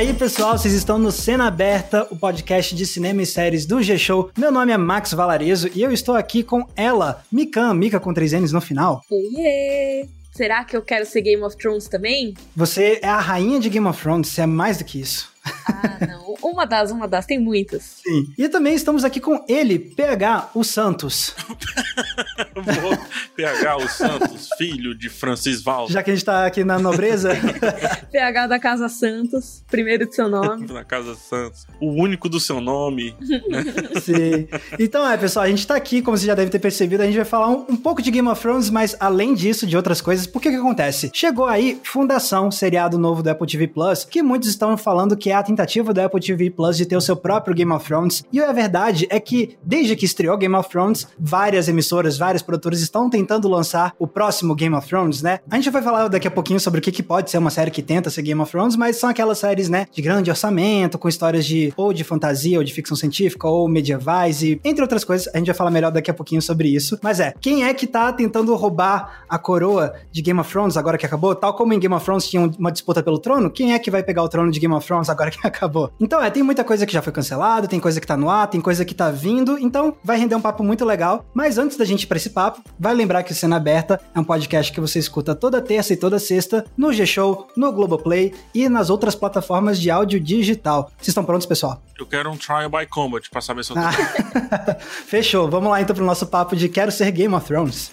E aí, pessoal, vocês estão no Cena Aberta, o podcast de cinema e séries do G-Show. Meu nome é Max Valarezo e eu estou aqui com ela, Mikan, Mika com três N's no final. Oiê! Será que eu quero ser Game of Thrones também? Você é a rainha de Game of Thrones, você é mais do que isso. Ah, não. Uma das, uma das, tem muitas. Sim. E também estamos aqui com ele, PH, o Santos. PH, o Santos, filho de Francis Val. Já que a gente tá aqui na nobreza. PH da Casa Santos, primeiro de seu nome. Na Casa Santos. O único do seu nome. Né? Sim. Então é, pessoal, a gente tá aqui, como você já deve ter percebido, a gente vai falar um, um pouco de Game of Thrones, mas além disso, de outras coisas, por que que acontece? Chegou aí Fundação, seriado novo do Apple TV Plus, que muitos estão falando que é a tentativa do Apple TV Plus de ter o seu próprio Game of Thrones. E a verdade é que, desde que estreou Game of Thrones, várias emissoras, vários produtores estão tentando lançar o próximo Game of Thrones, né? A gente vai falar daqui a pouquinho sobre o que, que pode ser uma série que tenta ser Game of Thrones, mas são aquelas séries, né, de grande orçamento, com histórias de ou de fantasia, ou de ficção científica, ou medievais, e entre outras coisas, a gente vai falar melhor daqui a pouquinho sobre isso. Mas é, quem é que tá tentando roubar a coroa de Game of Thrones agora que acabou? Tal como em Game of Thrones tinha uma disputa pelo trono, quem é que vai pegar o trono de Game of Thrones agora que acabou? Então é, tem muita coisa que já foi cancelada, tem coisa que tá no ar, tem coisa que tá vindo, então vai render um papo muito legal. Mas antes da gente ir pra esse papo, vai lembrar que o Cena Aberta é um podcast que você escuta toda terça e toda sexta no G-Show, no Globoplay e nas outras plataformas de áudio digital. Vocês estão prontos, pessoal? Eu quero um trial by combat pra saber se eu tô... Ah, Fechou. Vamos lá então pro nosso papo de Quero Ser Game of Thrones.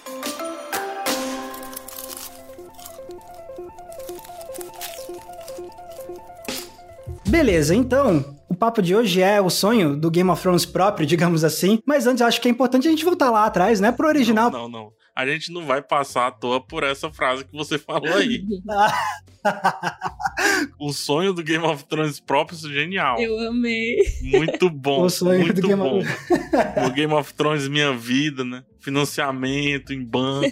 Beleza, então, o papo de hoje é o sonho do Game of Thrones próprio, digamos assim. Mas antes, acho que é importante a gente voltar lá atrás, né? Pro original. Não, não, não. A gente não vai passar à toa por essa frase que você falou aí. o sonho do Game of Thrones próprio é genial. Eu amei. Muito bom. O sonho muito do Game bom. of- o Game of Thrones Minha Vida, né? Financiamento em banco.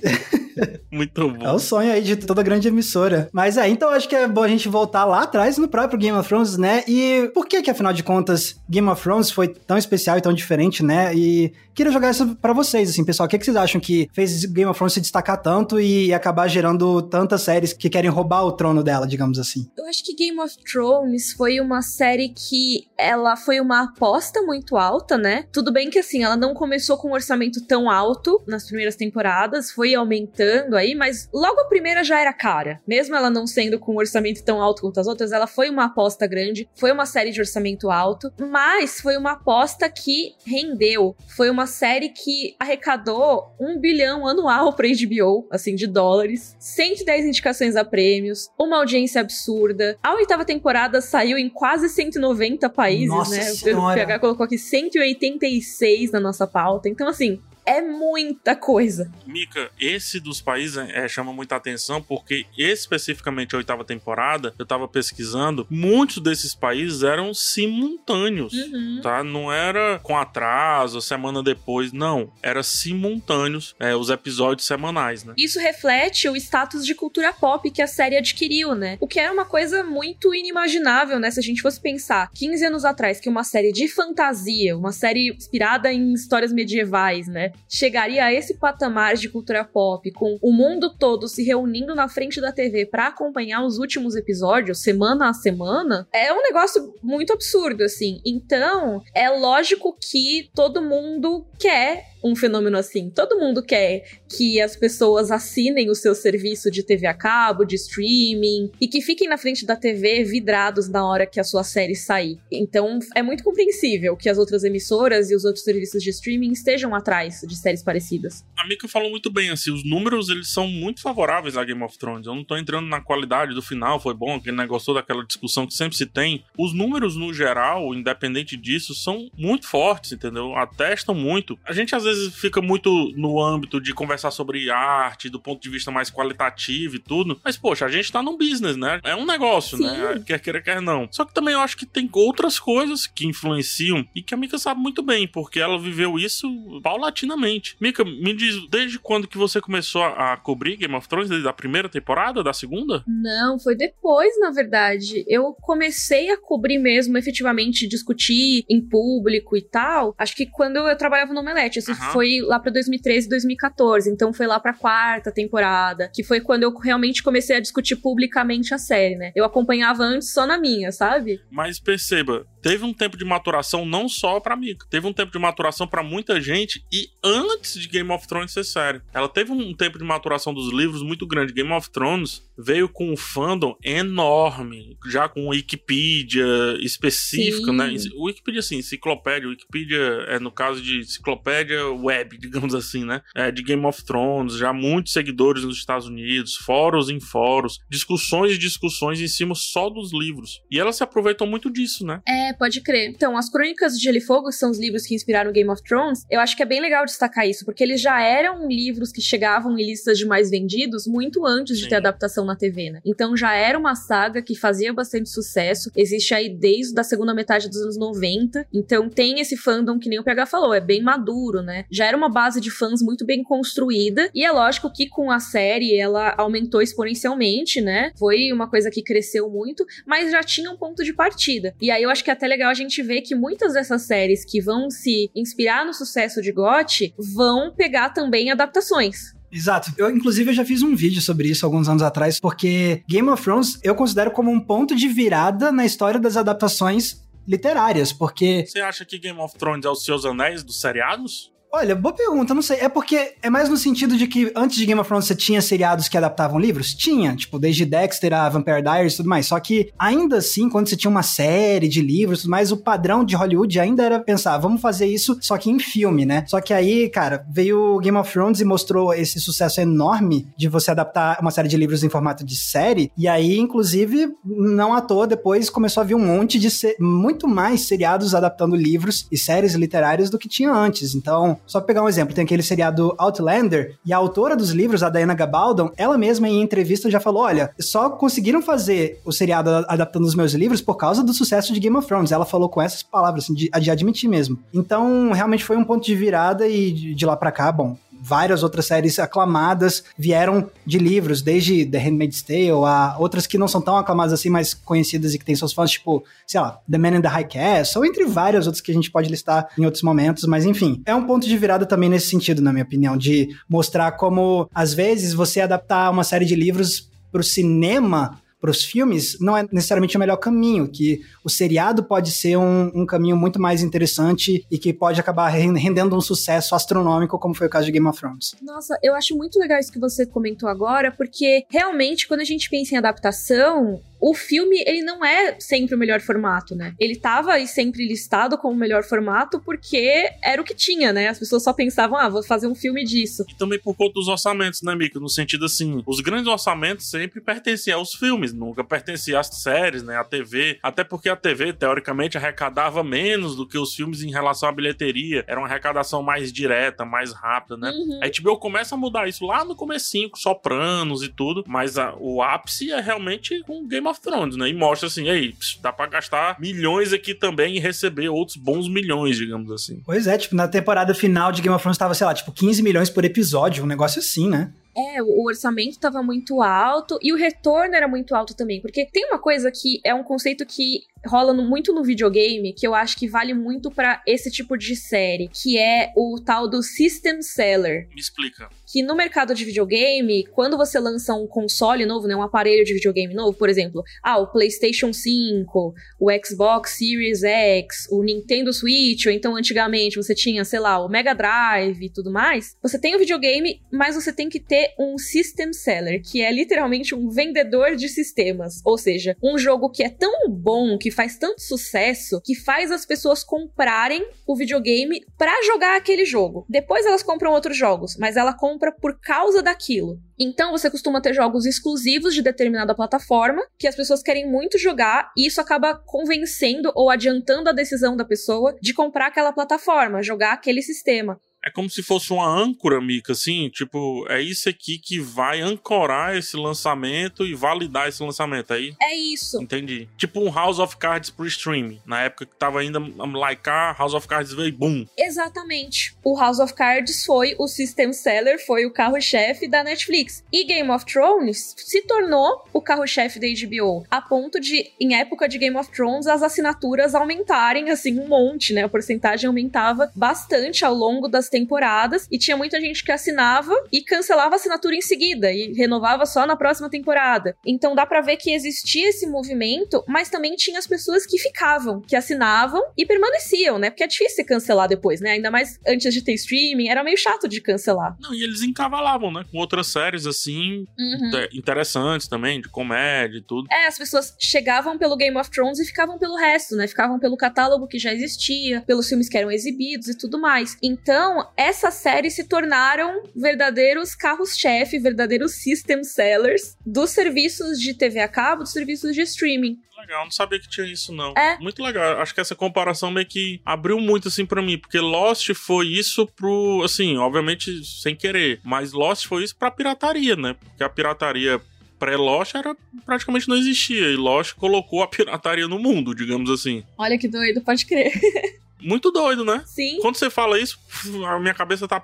muito É bom. o sonho aí de toda grande emissora. Mas é, então acho que é bom a gente voltar lá atrás no próprio Game of Thrones, né? E por que que, afinal de contas, Game of Thrones foi tão especial e tão diferente, né? E queria jogar isso pra vocês, assim, pessoal. O que, que vocês acham que fez Game of Thrones se destacar tanto e acabar gerando tantas séries que querem roubar o trono dela, digamos assim? Eu acho que Game of Thrones foi uma série que ela foi uma aposta muito alta, né? Tudo bem que assim, ela não começou com um orçamento tão alto nas primeiras temporadas, foi aumentando aí, mas logo a primeira já era cara. Mesmo ela não sendo com um orçamento tão alto quanto as outras, ela foi uma aposta grande, foi uma série de orçamento alto, mas foi uma aposta que rendeu. Foi uma série que arrecadou um bilhão anual pra HBO, assim, de dólares, 110 indicações a prêmios, uma audiência absurda. A oitava temporada saiu em quase 190 países, Nossa né? Senhora. O PH colocou aqui 186 na nossa pauta. Então, assim, é muita coisa. Mika, esse dos países é, chama muita atenção porque especificamente a oitava temporada, eu tava pesquisando, muitos desses países eram simultâneos. Uhum. Tá? Não era com atraso, semana depois, não. Era simultâneos é, os episódios semanais, né? Isso reflete o status de cultura pop que a série adquiriu, né? O que era uma coisa muito inimaginável, né? Se a gente fosse pensar 15 anos atrás que uma série de fantasia, uma série inspirada em histórias medievais, né? Chegaria a esse patamar de cultura pop, com o mundo todo se reunindo na frente da TV pra acompanhar os últimos episódios, semana a semana, é um negócio muito absurdo, assim. Então, é lógico que todo mundo quer um fenômeno assim. Todo mundo quer que as pessoas assinem o seu serviço de TV a cabo, de streaming, e que fiquem na frente da TV vidrados na hora que a sua série sair. Então é muito compreensível que as outras emissoras e os outros serviços de streaming estejam atrás de séries parecidas. A Mika falou muito bem, assim, os números eles são muito favoráveis a Game of Thrones. Eu não tô entrando na qualidade do final, foi bom, aquele negócio daquela discussão que sempre se tem. Os números, no geral, independente disso, são muito fortes, entendeu? Atestam muito. A gente às vezes fica muito no âmbito de conversar sobre arte, do ponto de vista mais qualitativo e tudo. Mas, poxa, a gente tá num business, né? É um negócio, Sim. né? Quer queira, quer não. Só que também eu acho que tem outras coisas que influenciam e que a Mika sabe muito bem, porque ela viveu isso paulatinamente. Mika, me diz, desde quando que você começou a cobrir Game of Thrones? Desde a primeira temporada, da segunda? Não, foi depois, na verdade. Eu comecei a cobrir mesmo, efetivamente, discutir em público e tal. Acho que quando eu trabalhava no Omelete, esse Foi lá pra 2013, 2014. Então foi lá pra quarta temporada, que foi quando eu realmente comecei a discutir publicamente a série, né? Eu acompanhava antes só na minha, sabe? Mas perceba, teve um tempo de maturação não só pra Mika, teve um tempo de maturação para muita gente e antes de Game of Thrones ser série. Ela teve um tempo de maturação dos livros muito grande. Game of Thrones veio com um fandom enorme, já com Wikipedia específica, né? Sim. né? Wikipedia, assim, enciclopédia. Wikipedia é no caso de enciclopédia web, digamos assim, né? É, de Game of Thrones, já muitos seguidores nos Estados Unidos, fóruns em fóruns, discussões e discussões em cima só dos livros. E ela se aproveitou muito disso, né? É, pode crer. Então, as Crônicas de Gelo e Fogo são os livros que inspiraram Game of Thrones. Eu acho que é bem legal destacar isso, porque eles já eram livros que chegavam em listas de mais vendidos muito antes Sim. de ter adaptação na TV, né? Então já era uma saga que fazia bastante sucesso. Existe aí desde a segunda metade dos anos 90. Então tem esse fandom que nem o PH falou, é bem maduro, né? Já era uma base de fãs muito bem construída. E é lógico que com a série ela aumentou exponencialmente, né? Foi uma coisa que cresceu muito, mas já tinha um ponto de partida. E aí eu acho que é até legal a gente ver que muitas dessas séries que vão se inspirar no sucesso de GOT vão pegar também adaptações. Exato. Eu, inclusive, eu já fiz um vídeo sobre isso alguns anos atrás, porque Game of Thrones eu considero como um ponto de virada na história das adaptações literárias, porque. Você acha que Game of Thrones é os seus anéis dos seriados? Olha, boa pergunta, não sei. É porque é mais no sentido de que antes de Game of Thrones você tinha seriados que adaptavam livros? Tinha, tipo, desde Dexter a Vampire Diaries e tudo mais. Só que ainda assim, quando você tinha uma série de livros e tudo mais, o padrão de Hollywood ainda era pensar, vamos fazer isso só que em filme, né? Só que aí, cara, veio Game of Thrones e mostrou esse sucesso enorme de você adaptar uma série de livros em formato de série. E aí, inclusive, não à toa, depois começou a vir um monte de muito mais seriados adaptando livros e séries literárias do que tinha antes. Então, só pegar um exemplo, tem aquele seriado Outlander, e a autora dos livros, a Diana Gabaldon, ela mesma em entrevista já falou: olha, só conseguiram fazer o seriado adaptando os meus livros por causa do sucesso de Game of Thrones. Ela falou com essas palavras, assim, de, de admitir mesmo. Então, realmente foi um ponto de virada e de, de lá para cá, bom, várias outras séries aclamadas vieram de livros, desde The Handmaid's Tale a outras que não são tão aclamadas assim, mas conhecidas e que têm seus fãs, tipo, sei lá, The Man in the High Castle, ou entre várias outras que a gente pode listar em outros momentos, mas enfim, é um ponto de virada também nesse sentido, na minha opinião, de mostrar como, às vezes, você adaptar uma série de livros para o cinema para os filmes não é necessariamente o melhor caminho, que o seriado pode ser um, um, caminho muito mais interessante e que pode acabar rendendo um sucesso astronômico, como foi o caso de Game of Thrones. Nossa, eu acho muito legal isso que você comentou agora, porque realmente quando a gente pensa em adaptação, o filme, ele não é sempre o melhor formato, né? Ele tava aí sempre listado como o melhor formato porque era o que tinha, né? As pessoas só pensavam, ah, vou fazer um filme disso. E também por conta dos orçamentos, né, Mico? No sentido assim, os grandes orçamentos sempre pertenciam aos filmes, nunca pertenciam às séries, né? À TV. Até porque a TV, teoricamente, arrecadava menos do que os filmes em relação à bilheteria. Era uma arrecadação mais direta, mais rápida, né? Uhum. A HBO começa a mudar isso lá no comecinho, com Sopranos e tudo, mas a, o ápice é realmente com Game Game of Thrones, né? E mostra assim, aí, dá pra gastar milhões aqui também e receber outros bons milhões, digamos assim. Pois é, tipo, na temporada final de Game of Thrones tava, sei lá, tipo, 15 milhões por episódio, um negócio assim, né? É, o orçamento estava muito alto e o retorno era muito alto também, porque tem uma coisa que é um conceito que rola no, muito no videogame, que eu acho que vale muito para esse tipo de série, que é o tal do System Seller. Me explica. Que no mercado de videogame, quando você lança um console novo, né, um aparelho de videogame novo, por exemplo, ah, o PlayStation 5, o Xbox Series X, o Nintendo Switch, ou então antigamente você tinha, sei lá, o Mega Drive e tudo mais, você tem o videogame, mas você tem que ter um System Seller, que é literalmente um vendedor de sistemas, ou seja, um jogo que é tão bom, que faz tanto sucesso que faz as pessoas comprarem o videogame para jogar aquele jogo. Depois elas compram outros jogos, mas ela compra por causa daquilo. Então você costuma ter jogos exclusivos de determinada plataforma que as pessoas querem muito jogar e isso acaba convencendo ou adiantando a decisão da pessoa de comprar aquela plataforma, jogar aquele sistema é como se fosse uma âncora, Mika, assim, tipo, é isso aqui que vai ancorar esse lançamento e validar esse lançamento aí? É isso. Entendi. Tipo um House of Cards pro streaming, na época que tava ainda likear, House of Cards veio boom. Exatamente. O House of Cards foi o system seller, foi o carro-chefe da Netflix. E Game of Thrones se tornou o carro-chefe da HBO, a ponto de, em época de Game of Thrones, as assinaturas aumentarem, assim, um monte, né? A porcentagem aumentava bastante ao longo das temporadas e tinha muita gente que assinava e cancelava a assinatura em seguida e renovava só na próxima temporada. Então dá para ver que existia esse movimento, mas também tinha as pessoas que ficavam, que assinavam e permaneciam, né? Porque é difícil cancelar depois, né? Ainda mais antes de ter streaming, era meio chato de cancelar. Não, e eles encavalavam, né? Com outras séries assim, uhum. interessantes também, de comédia e tudo. É, as pessoas chegavam pelo Game of Thrones e ficavam pelo resto, né? Ficavam pelo catálogo que já existia, pelos filmes que eram exibidos e tudo mais. Então, essas séries se tornaram verdadeiros carros-chefe, verdadeiros system sellers dos serviços de TV a cabo, dos serviços de streaming legal, não sabia que tinha isso, não. É. Muito legal. Acho que essa comparação meio que abriu muito, assim, para mim, porque Lost foi isso pro, assim, obviamente sem querer, mas Lost foi isso pra pirataria, né? Porque a pirataria pré-Lost era praticamente não existia. E Lost colocou a pirataria no mundo, digamos assim. Olha que doido, pode crer. muito doido, né? Sim. Quando você fala isso, a minha cabeça tá.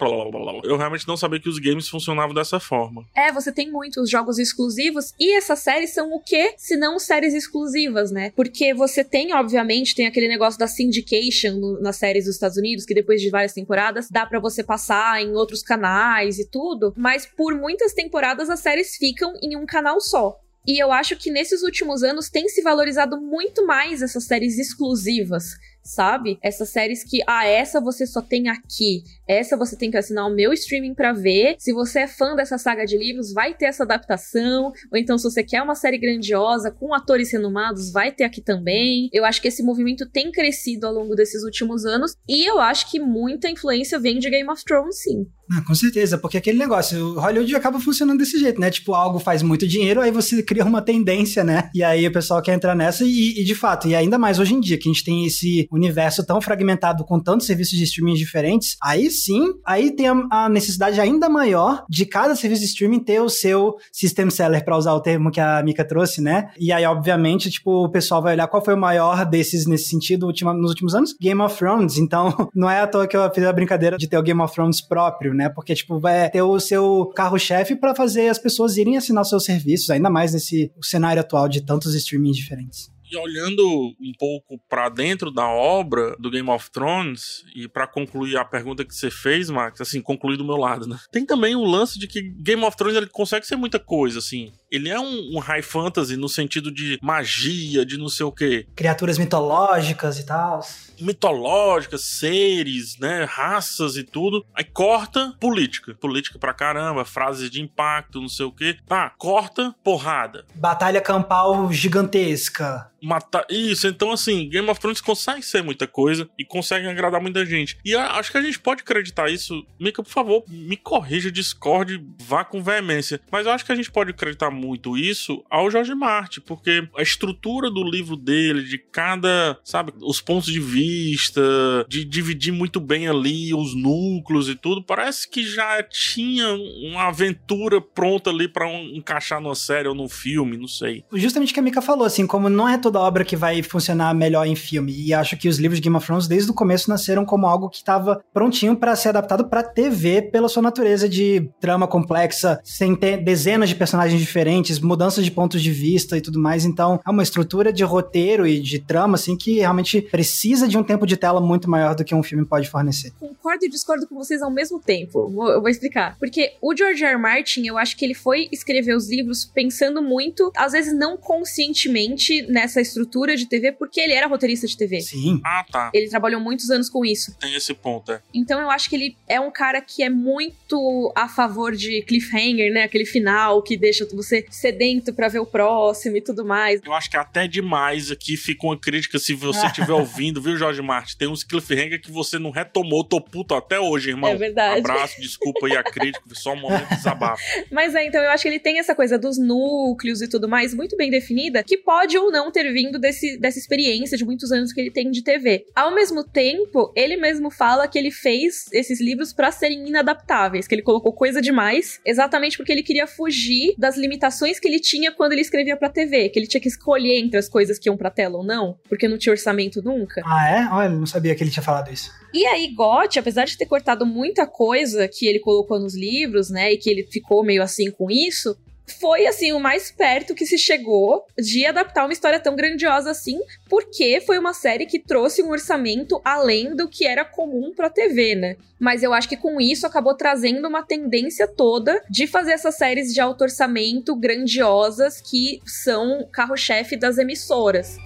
Eu realmente não sabia que os games funcionavam dessa forma. É, você tem muitos jogos exclusivos e essas séries são o quê? Se não séries exclusivas, né? Porque você tem, obviamente, tem aquele negócio da syndication no, nas séries dos Estados Unidos, que depois de várias temporadas dá para você passar em outros canais e tudo, mas por muitas temporadas as séries ficam em um canal só. E eu acho que nesses últimos anos tem se valorizado muito mais essas séries exclusivas sabe? Essas séries que, ah, essa você só tem aqui, essa você tem que assinar o meu streaming para ver. Se você é fã dessa saga de livros, vai ter essa adaptação. Ou então, se você quer uma série grandiosa com atores renomados, vai ter aqui também. Eu acho que esse movimento tem crescido ao longo desses últimos anos e eu acho que muita influência vem de Game of Thrones, sim. Ah, com certeza, porque aquele negócio, Hollywood acaba funcionando desse jeito, né? Tipo, algo faz muito dinheiro, aí você cria uma tendência, né? E aí o pessoal quer entrar nessa e, e de fato, e ainda mais hoje em dia, que a gente tem esse universo tão fragmentado com tantos serviços de streaming diferentes, aí sim, aí tem a, a necessidade ainda maior de cada serviço de streaming ter o seu system seller, para usar o termo que a Mika trouxe, né? E aí, obviamente, tipo, o pessoal vai olhar qual foi o maior desses nesse sentido ultima, nos últimos anos? Game of Thrones. Então, não é à toa que eu fiz a brincadeira de ter o Game of Thrones próprio, né? Porque, tipo, vai ter o seu carro-chefe para fazer as pessoas irem assinar seus serviços, ainda mais nesse cenário atual de tantos streamings diferentes. E olhando um pouco para dentro da obra do Game of Thrones, e para concluir a pergunta que você fez, Max, assim, concluir do meu lado, né? Tem também o lance de que Game of Thrones ele consegue ser muita coisa, assim. Ele é um, um high fantasy no sentido de magia, de não sei o quê. Criaturas mitológicas e tal mitológicas, seres, né, raças e tudo. Aí corta política, política pra caramba, frases de impacto, não sei o quê. Tá, corta porrada. Batalha campal gigantesca matar. Isso, então assim, Game of Thrones consegue ser muita coisa e consegue agradar muita gente. E acho que a gente pode acreditar isso. Mika, por favor, me corrija, discorde, vá com veemência. Mas eu acho que a gente pode acreditar muito isso ao Jorge Martin, porque a estrutura do livro dele, de cada, sabe, os pontos de vista, de dividir muito bem ali os núcleos e tudo, parece que já tinha uma aventura pronta ali para um, encaixar numa série ou num filme, não sei. Justamente o que a Mika falou, assim, como não é toda obra que vai funcionar melhor em filme. E acho que os livros de Game of Thrones, desde o começo, nasceram como algo que estava prontinho para ser adaptado para TV pela sua natureza de trama complexa, sem ter dezenas de personagens diferentes, mudanças de pontos de vista e tudo mais. Então, é uma estrutura de roteiro e de trama, assim, que realmente precisa de um tempo de tela muito maior do que um filme pode fornecer. Concordo e discordo com vocês ao mesmo tempo. Vou, eu vou explicar. Porque o George R. R. Martin, eu acho que ele foi escrever os livros pensando muito, às vezes não conscientemente, nessa estrutura de TV porque ele era roteirista de TV. Sim. Ah, tá. Ele trabalhou muitos anos com isso. Tem esse ponto, é. Então eu acho que ele é um cara que é muito a favor de cliffhanger, né? Aquele final que deixa você sedento para ver o próximo e tudo mais. Eu acho que até demais aqui fica uma crítica se você estiver ouvindo, viu, Jorge Martin? Tem uns cliffhanger que você não retomou, tô puto até hoje, irmão. É verdade. Abraço, desculpa aí a crítica, só um momento de desabafo. Mas é, então eu acho que ele tem essa coisa dos núcleos e tudo mais muito bem definida, que pode ou não ter vindo desse, dessa experiência de muitos anos que ele tem de TV. Ao mesmo tempo, ele mesmo fala que ele fez esses livros para serem inadaptáveis, que ele colocou coisa demais, exatamente porque ele queria fugir das limitações que ele tinha quando ele escrevia para TV, que ele tinha que escolher entre as coisas que iam para tela ou não, porque não tinha orçamento nunca. Ah, é? Olha, não sabia que ele tinha falado isso. E aí, Gotti, apesar de ter cortado muita coisa que ele colocou nos livros, né, e que ele ficou meio assim com isso, foi assim o mais perto que se chegou de adaptar uma história tão grandiosa assim, porque foi uma série que trouxe um orçamento além do que era comum para TV, né? Mas eu acho que com isso acabou trazendo uma tendência toda de fazer essas séries de alto orçamento grandiosas que são carro-chefe das emissoras.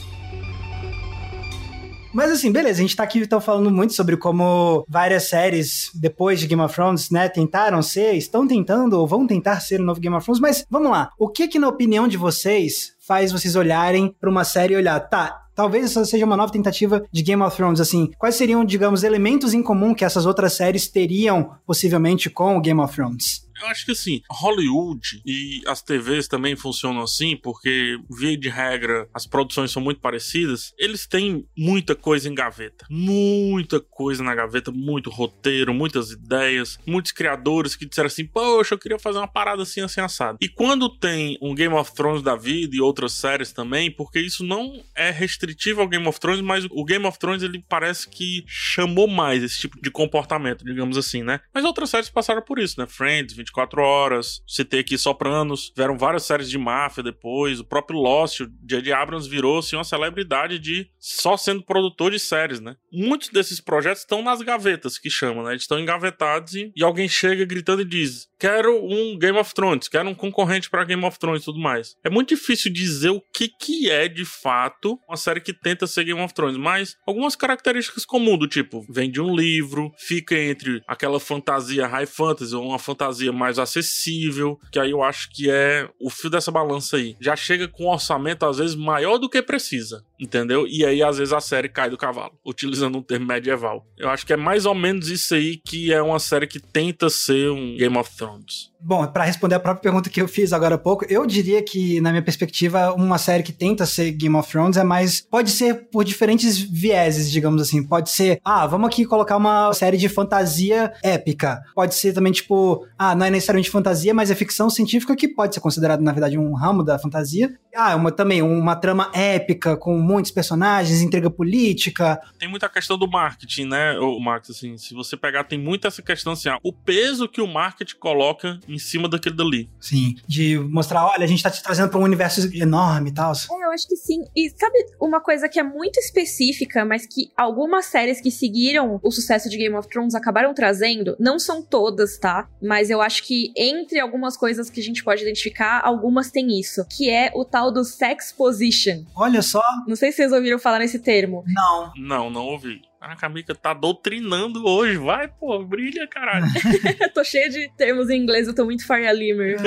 Mas assim, beleza, a gente tá aqui então falando muito sobre como várias séries depois de Game of Thrones, né, tentaram ser, estão tentando ou vão tentar ser o novo Game of Thrones, mas vamos lá. O que que na opinião de vocês faz vocês olharem para uma série e olhar, tá, talvez essa seja uma nova tentativa de Game of Thrones, assim, quais seriam, digamos, elementos em comum que essas outras séries teriam possivelmente com o Game of Thrones? Eu acho que assim, Hollywood e as TVs também funcionam assim, porque, via de regra, as produções são muito parecidas. Eles têm muita coisa em gaveta. Muita coisa na gaveta, muito roteiro, muitas ideias, muitos criadores que disseram assim: Poxa, eu queria fazer uma parada assim, assim, assado. E quando tem um Game of Thrones da vida e outras séries também, porque isso não é restritivo ao Game of Thrones, mas o Game of Thrones ele parece que chamou mais esse tipo de comportamento, digamos assim, né? Mas outras séries passaram por isso, né? Friends, 24 Horas, citei aqui Sopranos, tiveram várias séries de máfia depois, o próprio Lost, o J.J. Abrams virou-se uma celebridade de só sendo produtor de séries, né? Muitos desses projetos estão nas gavetas, que chamam, né? Eles estão engavetados e, e alguém chega gritando e diz: Quero um Game of Thrones, quero um concorrente para Game of Thrones e tudo mais. É muito difícil dizer o que, que é de fato uma série que tenta ser Game of Thrones, mas algumas características comuns, do tipo, vem de um livro, fica entre aquela fantasia high fantasy ou uma fantasia mais acessível, que aí eu acho que é o fio dessa balança aí. Já chega com um orçamento às vezes maior do que precisa, entendeu? E aí às vezes a série cai do cavalo, utilizando um termo medieval. Eu acho que é mais ou menos isso aí que é uma série que tenta ser um Game of Thrones. Bom, para responder a própria pergunta que eu fiz agora há pouco, eu diria que, na minha perspectiva, uma série que tenta ser Game of Thrones é mais. Pode ser por diferentes vieses, digamos assim. Pode ser, ah, vamos aqui colocar uma série de fantasia épica. Pode ser também, tipo, ah, não é necessariamente fantasia, mas é ficção científica que pode ser considerado, na verdade, um ramo da fantasia. Ah, uma, também uma trama épica com muitos personagens, intriga política. Tem muita questão do marketing, né, o Max? Assim, se você pegar, tem muita essa questão assim, ah, o peso que o marketing coloca em cima daquele dali. Sim, de mostrar, olha, a gente tá te trazendo pra um universo enorme e tal. É, eu acho que sim. E sabe uma coisa que é muito específica, mas que algumas séries que seguiram o sucesso de Game of Thrones acabaram trazendo, não são todas, tá? Mas eu acho que entre algumas coisas que a gente pode identificar, algumas têm isso, que é o tal do sex position. Olha só. Não sei se vocês ouviram falar nesse termo. Não. Não, não ouvi. Caraca, a Mika tá doutrinando hoje. Vai, pô, brilha, caralho. tô cheia de termos em inglês, eu tô muito Faria Limer.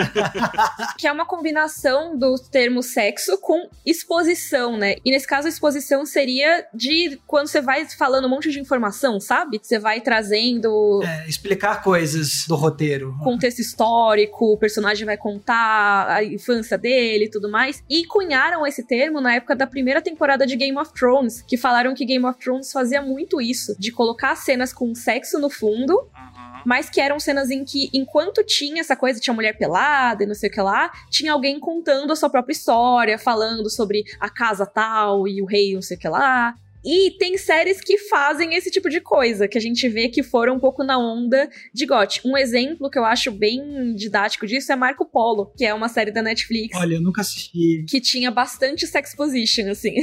que é uma combinação do termo sexo com exposição, né? E nesse caso, a exposição seria de quando você vai falando um monte de informação, sabe? Você vai trazendo. É, explicar coisas do roteiro. Contexto histórico, o personagem vai contar a infância dele e tudo mais. E cunharam esse termo na época da primeira temporada de Game of Thrones, que falaram que Game of Thrones fazia muito muito isso, de colocar cenas com sexo no fundo, uhum. mas que eram cenas em que, enquanto tinha essa coisa, tinha mulher pelada e não sei o que lá, tinha alguém contando a sua própria história, falando sobre a casa tal e o rei não sei o que lá. E tem séries que fazem esse tipo de coisa, que a gente vê que foram um pouco na onda de GOT. Um exemplo que eu acho bem didático disso é Marco Polo, que é uma série da Netflix. Olha, eu nunca assisti. Que tinha bastante sex position, assim.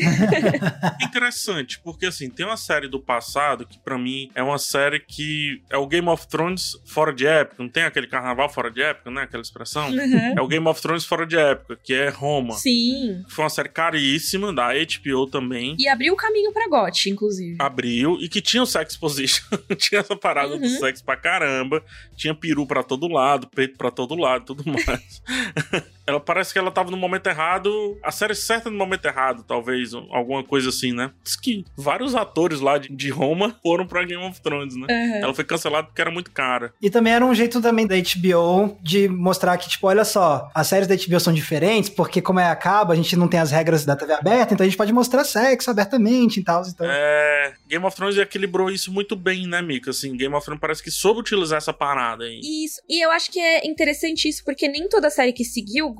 Interessante, porque assim, tem uma série do passado que para mim é uma série que é o Game of Thrones fora de época. Não tem aquele carnaval fora de época, né? Aquela expressão. Uhum. É o Game of Thrones fora de época, que é Roma. Sim. Foi uma série caríssima, da HBO também. E abriu o caminho pra GOT, inclusive. Abriu e que tinha o sex position. tinha essa parada uhum. do sexo pra caramba. Tinha peru pra todo lado, peito pra todo lado, tudo mais. ela parece que ela tava no momento errado, a série certa no momento errado, talvez, alguma coisa assim, né? Diz que vários atores lá de, de Roma foram pra Game of Thrones, né? Uhum. Ela foi cancelada porque era muito cara. E também era um jeito também da HBO de mostrar que, tipo, olha só, as séries da HBO são diferentes, porque como é acaba, a gente não tem as regras da TV aberta, então a gente pode mostrar sexo abertamente e tal. Então... É, Game of Thrones equilibrou isso muito bem, né, Mika? Assim, Game of Thrones parece que soube utilizar essa parada aí. Isso, e eu acho que é interessante isso, porque nem toda série que seguiu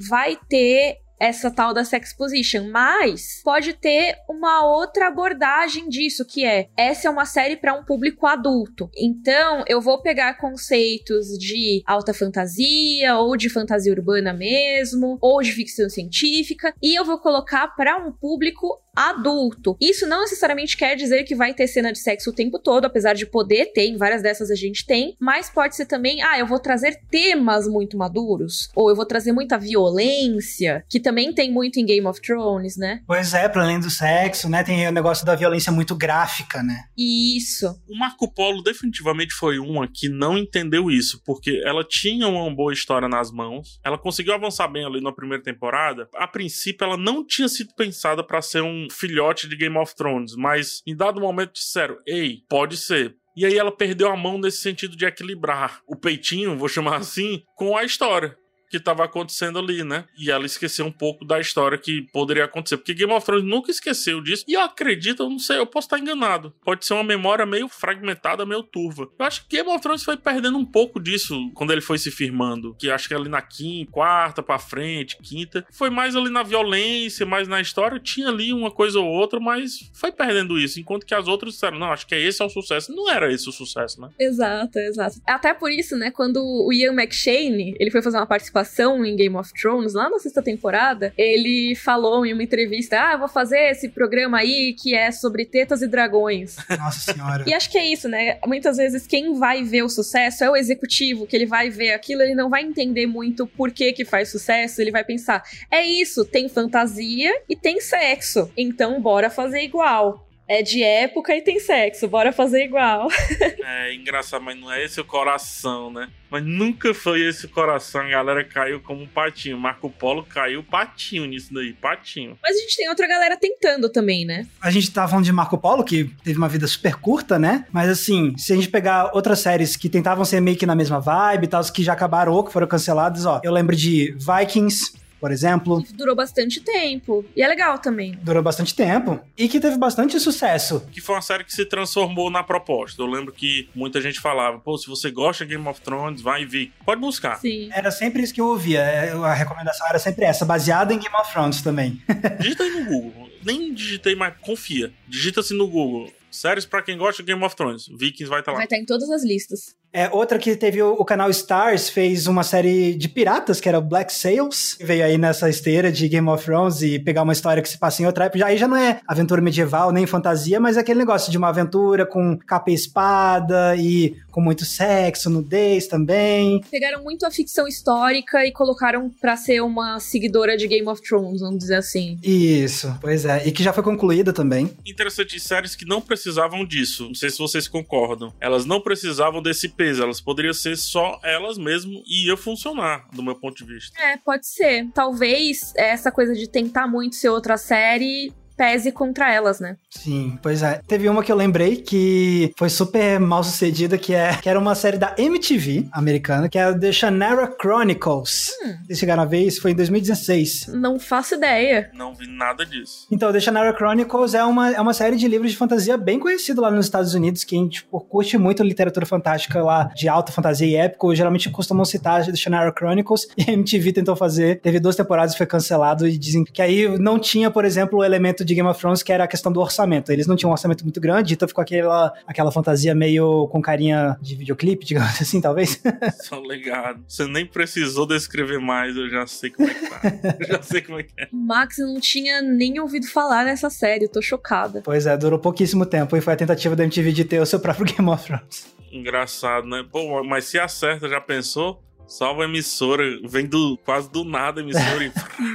Vai ter essa tal da sex position, mas pode ter uma outra abordagem disso, que é essa é uma série para um público adulto. Então, eu vou pegar conceitos de alta fantasia ou de fantasia urbana mesmo, ou de ficção científica, e eu vou colocar para um público adulto. Isso não necessariamente quer dizer que vai ter cena de sexo o tempo todo, apesar de poder ter, em várias dessas a gente tem, mas pode ser também, ah, eu vou trazer temas muito maduros, ou eu vou trazer muita violência, que também tem muito em Game of Thrones, né? Pois é, para além do sexo, né, tem o negócio da violência muito gráfica, né? Isso. O Marco Polo definitivamente foi uma que não entendeu isso, porque ela tinha uma boa história nas mãos, ela conseguiu avançar bem ali na primeira temporada. A princípio, ela não tinha sido pensada para ser um filhote de Game of Thrones, mas em dado momento disseram: ei, pode ser. E aí ela perdeu a mão nesse sentido de equilibrar o peitinho, vou chamar assim, com a história que estava acontecendo ali, né? E ela esqueceu um pouco da história que poderia acontecer. Porque Game of Thrones nunca esqueceu disso. E eu acredito, eu não sei, eu posso estar enganado. Pode ser uma memória meio fragmentada, meio turva. Eu acho que Game of Thrones foi perdendo um pouco disso quando ele foi se firmando. Que acho que ali na quinta, quarta pra frente, quinta. Foi mais ali na violência, mais na história. Tinha ali uma coisa ou outra, mas foi perdendo isso. Enquanto que as outras disseram, não, acho que esse é o sucesso. Não era esse o sucesso, né? Exato, exato. Até por isso, né, quando o Ian McShane, ele foi fazer uma participação participação em Game of Thrones, lá na sexta temporada, ele falou em uma entrevista: Ah, vou fazer esse programa aí que é sobre tetas e dragões. Nossa senhora. e acho que é isso, né? Muitas vezes quem vai ver o sucesso é o executivo, que ele vai ver aquilo, ele não vai entender muito por que que faz sucesso, ele vai pensar: é isso, tem fantasia e tem sexo, então bora fazer igual é de época e tem sexo, bora fazer igual. é engraçado, mas não é esse o coração, né? Mas nunca foi esse o coração, a galera caiu como um patinho. Marco Polo caiu patinho nisso daí, patinho. Mas a gente tem outra galera tentando também, né? A gente tá falando de Marco Polo, que teve uma vida super curta, né? Mas assim, se a gente pegar outras séries que tentavam ser meio que na mesma vibe e tal, que já acabaram ou que foram canceladas, ó, eu lembro de Vikings, por exemplo. Durou bastante tempo. E é legal também. Durou bastante tempo. E que teve bastante sucesso. Que foi uma série que se transformou na proposta. Eu lembro que muita gente falava, pô, se você gosta de Game of Thrones, vai vir. Pode buscar. Sim. Era sempre isso que eu ouvia. É, a recomendação era sempre essa, baseada em Game of Thrones também. Digita aí no Google. Nem digitei, mas confia. Digita assim no Google. Séries para quem gosta de Game of Thrones. Vikings vai estar tá lá. Vai estar tá em todas as listas. É, outra que teve o, o, canal Stars fez uma série de piratas, que era o Black Sails, que veio aí nessa esteira de Game of Thrones e pegar uma história que se passa em outra época. Aí já não é aventura medieval nem fantasia, mas é aquele negócio de uma aventura com capa e espada e com muito sexo, nudez também. Pegaram muito a ficção histórica e colocaram pra ser uma seguidora de Game of Thrones, vamos dizer assim. Isso, pois é. E que já foi concluída também. Interessante, séries que não precisavam disso. Não sei se vocês concordam. Elas não precisavam desse elas poderiam ser só elas mesmo e ia funcionar, do meu ponto de vista. É, pode ser. Talvez essa coisa de tentar muito ser outra série pese contra elas, né? Sim, pois é. Teve uma que eu lembrei que foi super mal sucedida, que, é, que era uma série da MTV americana, que é The Shannara Chronicles. Hum. Vocês chegaram a ver isso? Foi em 2016. Não faço ideia. Não vi nada disso. Então, The Shannara Chronicles é uma, é uma série de livros de fantasia bem conhecida lá nos Estados Unidos, que a gente tipo, curte muito literatura fantástica lá, de alta fantasia e épico. Geralmente costumam citar The Shannara Chronicles, e a MTV tentou fazer. Teve duas temporadas e foi cancelado, e dizem que aí não tinha, por exemplo, o elemento de Game of Thrones, que era a questão do orçamento. Eles não tinham um orçamento muito grande, então ficou aquela, aquela fantasia meio com carinha de videoclipe, digamos assim, talvez. Só legado. Você nem precisou descrever mais, eu já sei como é que tá. eu já sei como é que é. Max, eu não tinha nem ouvido falar nessa série, eu tô chocada. Pois é, durou pouquíssimo tempo e foi a tentativa da MTV de ter o seu próprio Game of Thrones. Engraçado, né? Pô, mas se acerta, já pensou? Salva a emissora, vem do quase do nada a emissora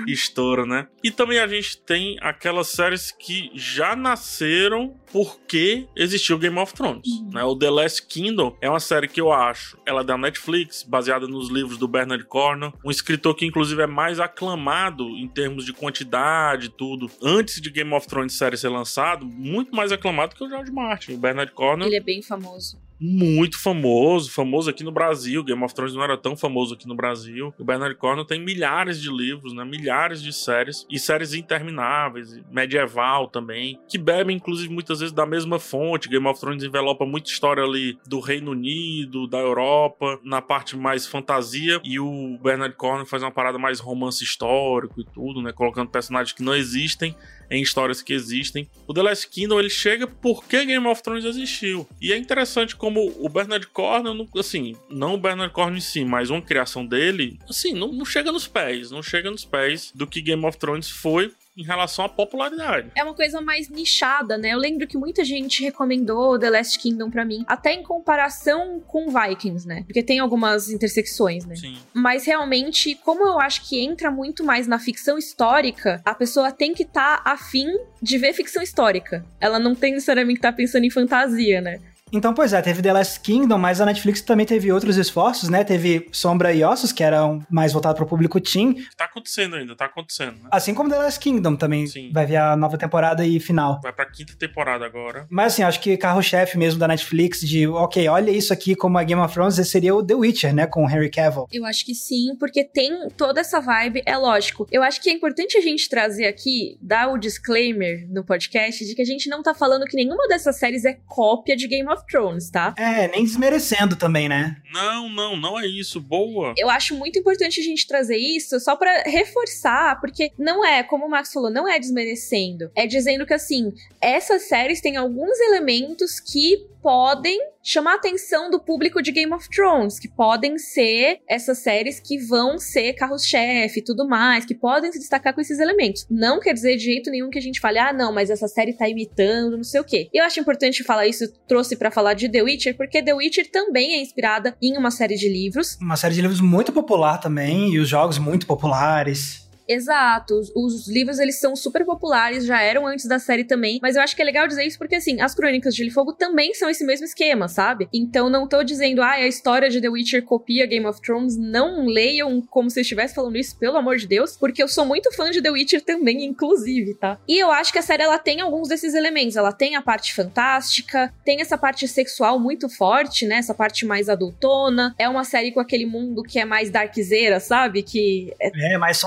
e estoura, né? E também a gente tem aquelas séries que já nasceram porque existiu Game of Thrones, uhum. né? O The Last Kingdom é uma série que eu acho, ela é da Netflix, baseada nos livros do Bernard Cornwell, um escritor que inclusive é mais aclamado em termos de quantidade e tudo. Antes de Game of Thrones série ser lançado, muito mais aclamado que o George Martin, o Bernard Cornwell. Ele é bem famoso muito famoso, famoso aqui no Brasil. Game of Thrones não era tão famoso aqui no Brasil. O Bernard Cornwell tem milhares de livros, né? Milhares de séries e séries intermináveis, medieval também, que bebem inclusive muitas vezes da mesma fonte. Game of Thrones envelopa muita história ali do Reino Unido, da Europa, na parte mais fantasia e o Bernard Cornwell faz uma parada mais romance histórico e tudo, né? Colocando personagens que não existem em histórias que existem. O The Last Kingdom ele chega porque Game of Thrones existiu. E é interessante como o Bernard Cornwell, assim, não o Bernard Cornwell em si, mas uma criação dele, assim, não, não chega nos pés, não chega nos pés do que Game of Thrones foi em relação à popularidade. É uma coisa mais nichada, né? Eu lembro que muita gente recomendou The Last Kingdom para mim, até em comparação com Vikings, né? Porque tem algumas intersecções, né? Sim. Mas realmente, como eu acho que entra muito mais na ficção histórica, a pessoa tem que estar tá afim de ver ficção histórica. Ela não tem necessariamente que estar tá pensando em fantasia, né? Então, pois é, teve The Last Kingdom, mas a Netflix também teve outros esforços, né? Teve Sombra e Ossos, que era mais voltado para o público teen. Tá acontecendo ainda, tá acontecendo, né? Assim como The Last Kingdom também Sim. vai ver a nova temporada e final. Vai pra quinta temporada agora. Mas assim, acho que carro-chefe mesmo da Netflix de, ok, olha isso aqui como a Game of Thrones, seria o The Witcher, né? Com o Henry Cavill. Eu acho que sim, porque tem toda essa vibe, é lógico. Eu acho que é importante a gente trazer aqui, dar o disclaimer no podcast de que a gente não tá falando que nenhuma dessas séries é cópia de Game of Thrones, tá? É, nem desmerecendo também, né? Não, não, não é isso. Boa. Eu acho muito importante a gente trazer isso só para reforçar, porque não é, como o Max falou, não é desmerecendo. É dizendo que, assim, essas séries têm alguns elementos que podem chamar a atenção do público de Game of Thrones, que podem ser essas séries que vão ser carros-chefe e tudo mais, que podem se destacar com esses elementos. Não quer dizer de jeito nenhum que a gente fale, ah, não, mas essa série tá imitando, não sei o quê. Eu acho importante falar isso, trouxe para falar de The Witcher, porque The Witcher também é inspirada em uma série de livros. Uma série de livros muito popular também, e os jogos muito populares. Exato. Os, os, livros, eles são super populares, já eram antes da série também. Mas eu acho que é legal dizer isso porque, assim, as Crônicas de Gelo e Fogo também são esse mesmo esquema, sabe? Então não tô dizendo, ah, a história de The Witcher copia Game of Thrones. Não leiam como se eu estivesse falando isso, pelo amor de Deus. Porque eu sou muito fã de The Witcher também, inclusive, tá? E eu acho que a série, ela tem alguns desses elementos. Ela tem a parte fantástica, tem essa parte sexual muito forte, né? Essa parte mais adultona. É uma série com aquele mundo que é mais darkzeira, sabe? Que é, é mais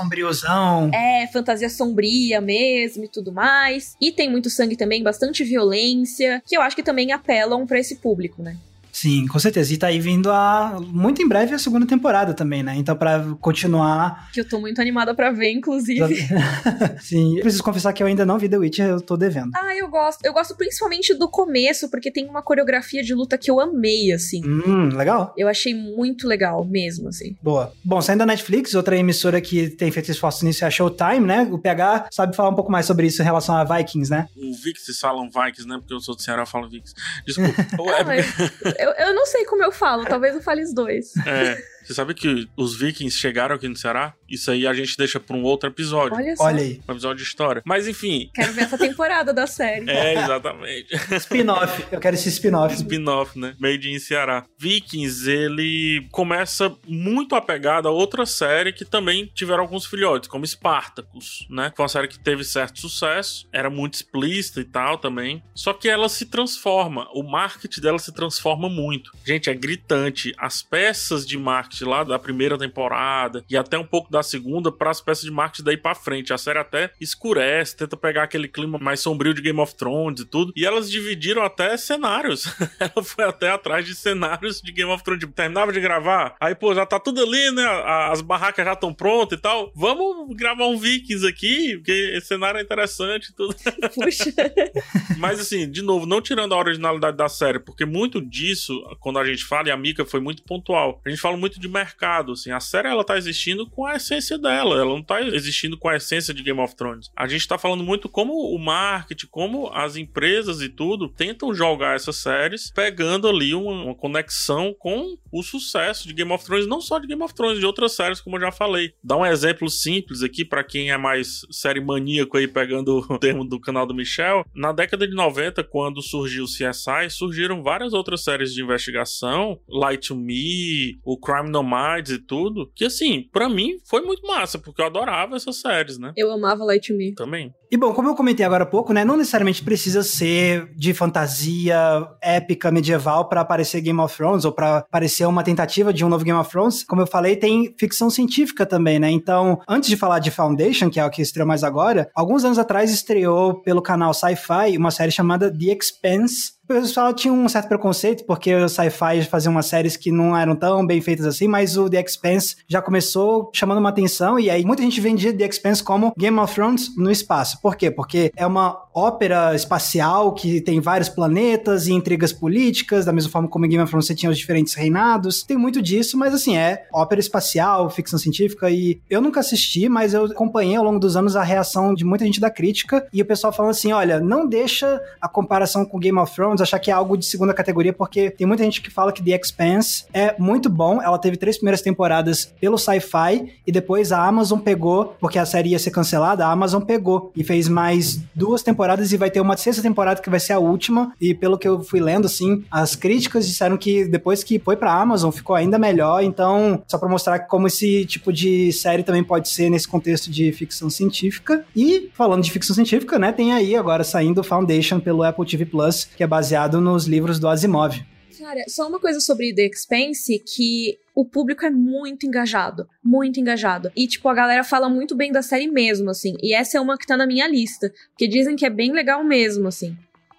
sombrioso é, fantasia sombria mesmo e tudo mais. E tem muito sangue também, bastante violência, que eu acho que também apelam para esse público, né? Sim, com certeza. E tá aí vindo a muito em breve a segunda temporada também, né? Então, para continuar. Que eu tô muito animada para ver, inclusive. Sim, eu preciso confessar que eu ainda não vi The Witcher, eu tô devendo. Ah, eu gosto. Eu gosto principalmente do começo, porque tem uma coreografia de luta que eu amei, assim. Hum, legal. Eu achei muito legal mesmo, assim. Boa. Bom, saindo da Netflix, outra emissora que tem feito esforços nisso é a Showtime, né? O PH sabe falar um pouco mais sobre isso em relação a Vikings, né? O Vix falam Vikings, né? Porque eu sou do Ceará, eu falo Vix. Desculpa. não, é porque... eu, eu não sei como eu falo, talvez eu fale os dois. É. Você sabe que os vikings chegaram aqui no Ceará? Isso aí a gente deixa pra um outro episódio. Olha só. Olha aí. Um episódio de história. Mas enfim. Quero ver essa temporada da série. É, exatamente. spin-off. Eu quero esse spin-off. Spin-off, né? Made in Ceará. Vikings, ele começa muito apegado a outra série que também tiveram alguns filhotes, como Spartacus, né? Foi uma série que teve certo sucesso, era muito explícita e tal também. Só que ela se transforma, o marketing dela se transforma muito. Gente, é gritante. As peças de marketing marketing lá da primeira temporada e até um pouco da segunda para as peças de marketing daí para frente. A série até escurece, tenta pegar aquele clima mais sombrio de Game of Thrones e tudo. E elas dividiram até cenários. Ela foi até atrás de cenários de Game of Thrones. Tipo, terminava de gravar, aí pô, já tá tudo ali, né? As barracas já estão prontas e tal. Vamos gravar um Vikings aqui, porque esse cenário é interessante e tudo. Puxa. Mas assim, de novo, não tirando a originalidade da série, porque muito disso, quando a gente fala, e a Mika foi muito pontual, a gente fala muito de de mercado, assim. A série, ela tá existindo com a essência dela, ela não tá existindo com a essência de Game of Thrones. A gente tá falando muito como o marketing, como as empresas e tudo tentam jogar essas séries, pegando ali uma, uma conexão com o sucesso de Game of Thrones, não só de Game of Thrones, de outras séries, como eu já falei. Dá um exemplo simples aqui para quem é mais série maníaco aí, pegando o termo do canal do Michel. Na década de 90, quando surgiu o CSI, surgiram várias outras séries de investigação, Light to Me, o Crime Dynamite e tudo, que assim, para mim foi muito massa, porque eu adorava essas séries, né? Eu amava Light Me. Também. E bom, como eu comentei agora há pouco, né, não necessariamente precisa ser de fantasia épica medieval para aparecer Game of Thrones ou para aparecer uma tentativa de um novo Game of Thrones. Como eu falei, tem ficção científica também, né? Então, antes de falar de Foundation, que é o que estreou mais agora, alguns anos atrás estreou pelo canal Sci-Fi uma série chamada The Expanse, o pessoal tinha um certo preconceito, porque o sci-fi fazia umas séries que não eram tão bem feitas assim, mas o The Expanse já começou chamando uma atenção, e aí muita gente vendia The Expanse como Game of Thrones no espaço. Por quê? Porque é uma ópera espacial que tem vários planetas e intrigas políticas, da mesma forma como em Game of Thrones você tinha os diferentes reinados. Tem muito disso, mas assim, é ópera espacial, ficção científica, e eu nunca assisti, mas eu acompanhei ao longo dos anos a reação de muita gente da crítica, e o pessoal falando assim, olha, não deixa a comparação com Game of Thrones achar que é algo de segunda categoria, porque tem muita gente que fala que The Expanse é muito bom. Ela teve três primeiras temporadas pelo Sci-Fi e depois a Amazon pegou, porque a série ia ser cancelada, a Amazon pegou e fez mais duas temporadas e vai ter uma sexta temporada que vai ser a última. E pelo que eu fui lendo, assim, as críticas disseram que depois que foi pra Amazon ficou ainda melhor. Então, só pra mostrar como esse tipo de série também pode ser nesse contexto de ficção científica. E falando de ficção científica, né, tem aí agora saindo Foundation pelo Apple TV Plus, que é baseado nos livros do Asimov. Cara, só uma coisa sobre The Expanse que o público é muito engajado, muito engajado. E, tipo, a galera fala muito bem da série mesmo, assim. E essa é uma que tá na minha lista, porque dizem que é bem legal mesmo, assim.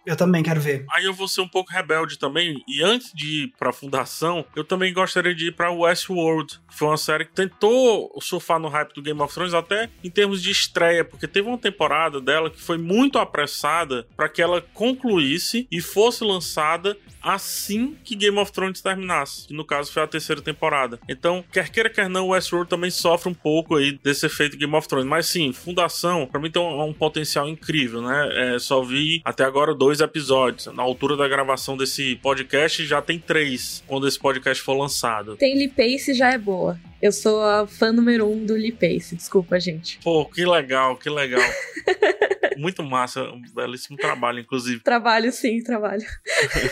Eu também quero ver. Aí eu vou ser um pouco rebelde também. E antes de ir pra Fundação, eu também gostaria de ir pra Westworld. Que foi uma série que tentou surfar no hype do Game of Thrones, até em termos de estreia, porque teve uma temporada dela que foi muito apressada para que ela concluísse e fosse lançada assim que Game of Thrones terminasse. Que no caso foi a terceira temporada. Então, quer queira, quer não, Westworld também sofre um pouco aí desse efeito Game of Thrones. Mas sim, Fundação, pra mim tem um, um potencial incrível, né? É, só vi até agora dois episódios. Na altura da gravação desse podcast já tem três, quando esse podcast for lançado. Tem Pace já é boa. Eu sou a fã número um do Lee Pace, desculpa, gente. Pô, que legal, que legal. Muito massa, um belíssimo trabalho, inclusive. Trabalho, sim, trabalho.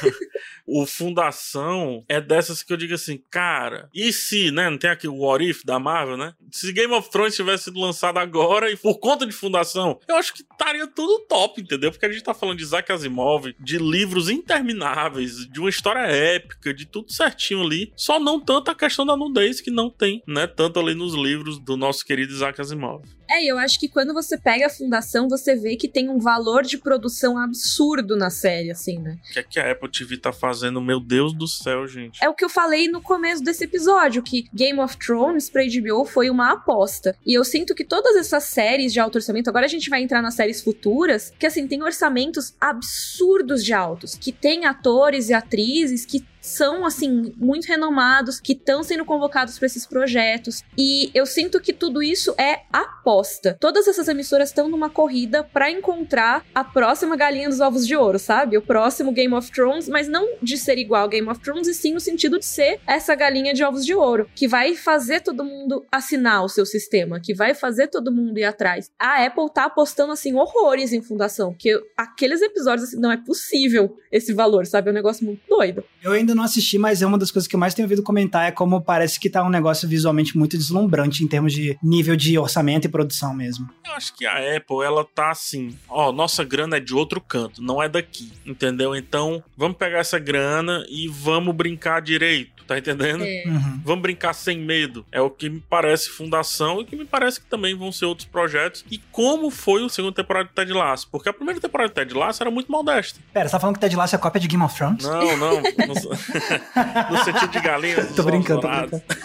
o Fundação é dessas que eu digo assim, cara, e se, né? Não tem aqui o What If da Marvel, né? Se Game of Thrones tivesse sido lançado agora e por conta de Fundação, eu acho que estaria tudo top, entendeu? Porque a gente tá falando de Isaac Asimov, de livros intermináveis, de uma história épica, de tudo certinho ali. Só não tanto a questão da nudez que não tem, né? Tanto ali nos livros do nosso querido Isaac Asimov. É, eu acho que quando você pega a fundação, você vê que tem um valor de produção absurdo na série, assim, né? O que é que a Apple TV tá fazendo? Meu Deus do céu, gente. É o que eu falei no começo desse episódio, que Game of Thrones pra HBO foi uma aposta. E eu sinto que todas essas séries de alto orçamento, agora a gente vai entrar nas séries futuras, que assim, tem orçamentos absurdos de altos, que tem atores e atrizes que são, assim, muito renomados, que estão sendo convocados para esses projetos. E eu sinto que tudo isso é aposta. Todas essas emissoras estão numa corrida para encontrar a próxima galinha dos ovos de ouro, sabe? O próximo Game of Thrones, mas não de ser igual Game of Thrones, e sim no sentido de ser essa galinha de ovos de ouro, que vai fazer todo mundo assinar o seu sistema, que vai fazer todo mundo ir atrás. A Apple tá apostando, assim, horrores em fundação, que aqueles episódios, assim, não é possível esse valor, sabe? É um negócio muito doido. Eu ainda não assisti, mas é uma das coisas que eu mais tenho ouvido comentar é como parece que tá um negócio visualmente muito deslumbrante em termos de nível de orçamento e produção mesmo. Eu acho que a Apple, ela tá assim, ó, nossa grana é de outro canto, não é daqui, entendeu? Então, vamos pegar essa grana e vamos brincar direito tá entendendo? É. Uhum. Vamos brincar sem medo. É o que me parece fundação e que me parece que também vão ser outros projetos. E como foi o segundo temporada de Ted Lasso? Porque a primeira temporada de Ted Lasso era muito modesta. Pera, você tá falando que Ted Lasso é cópia de Game of Thrones? Não, não. No, no sentido de galinha. tô brincando, tô brincando.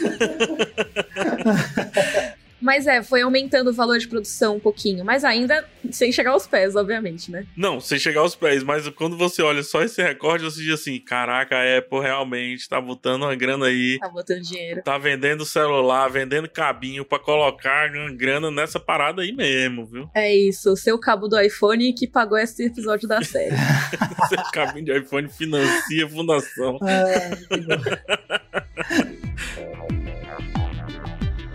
Mas é, foi aumentando o valor de produção um pouquinho, mas ainda sem chegar aos pés, obviamente, né? Não, sem chegar aos pés, mas quando você olha só esse recorde, você diz assim: caraca, a Apple realmente tá botando uma grana aí. Tá botando dinheiro. Tá vendendo celular, vendendo cabinho pra colocar grana nessa parada aí mesmo, viu? É isso, o seu cabo do iPhone que pagou esse episódio da série. Seu cabinho de iPhone financia a fundação. Ah, que bom.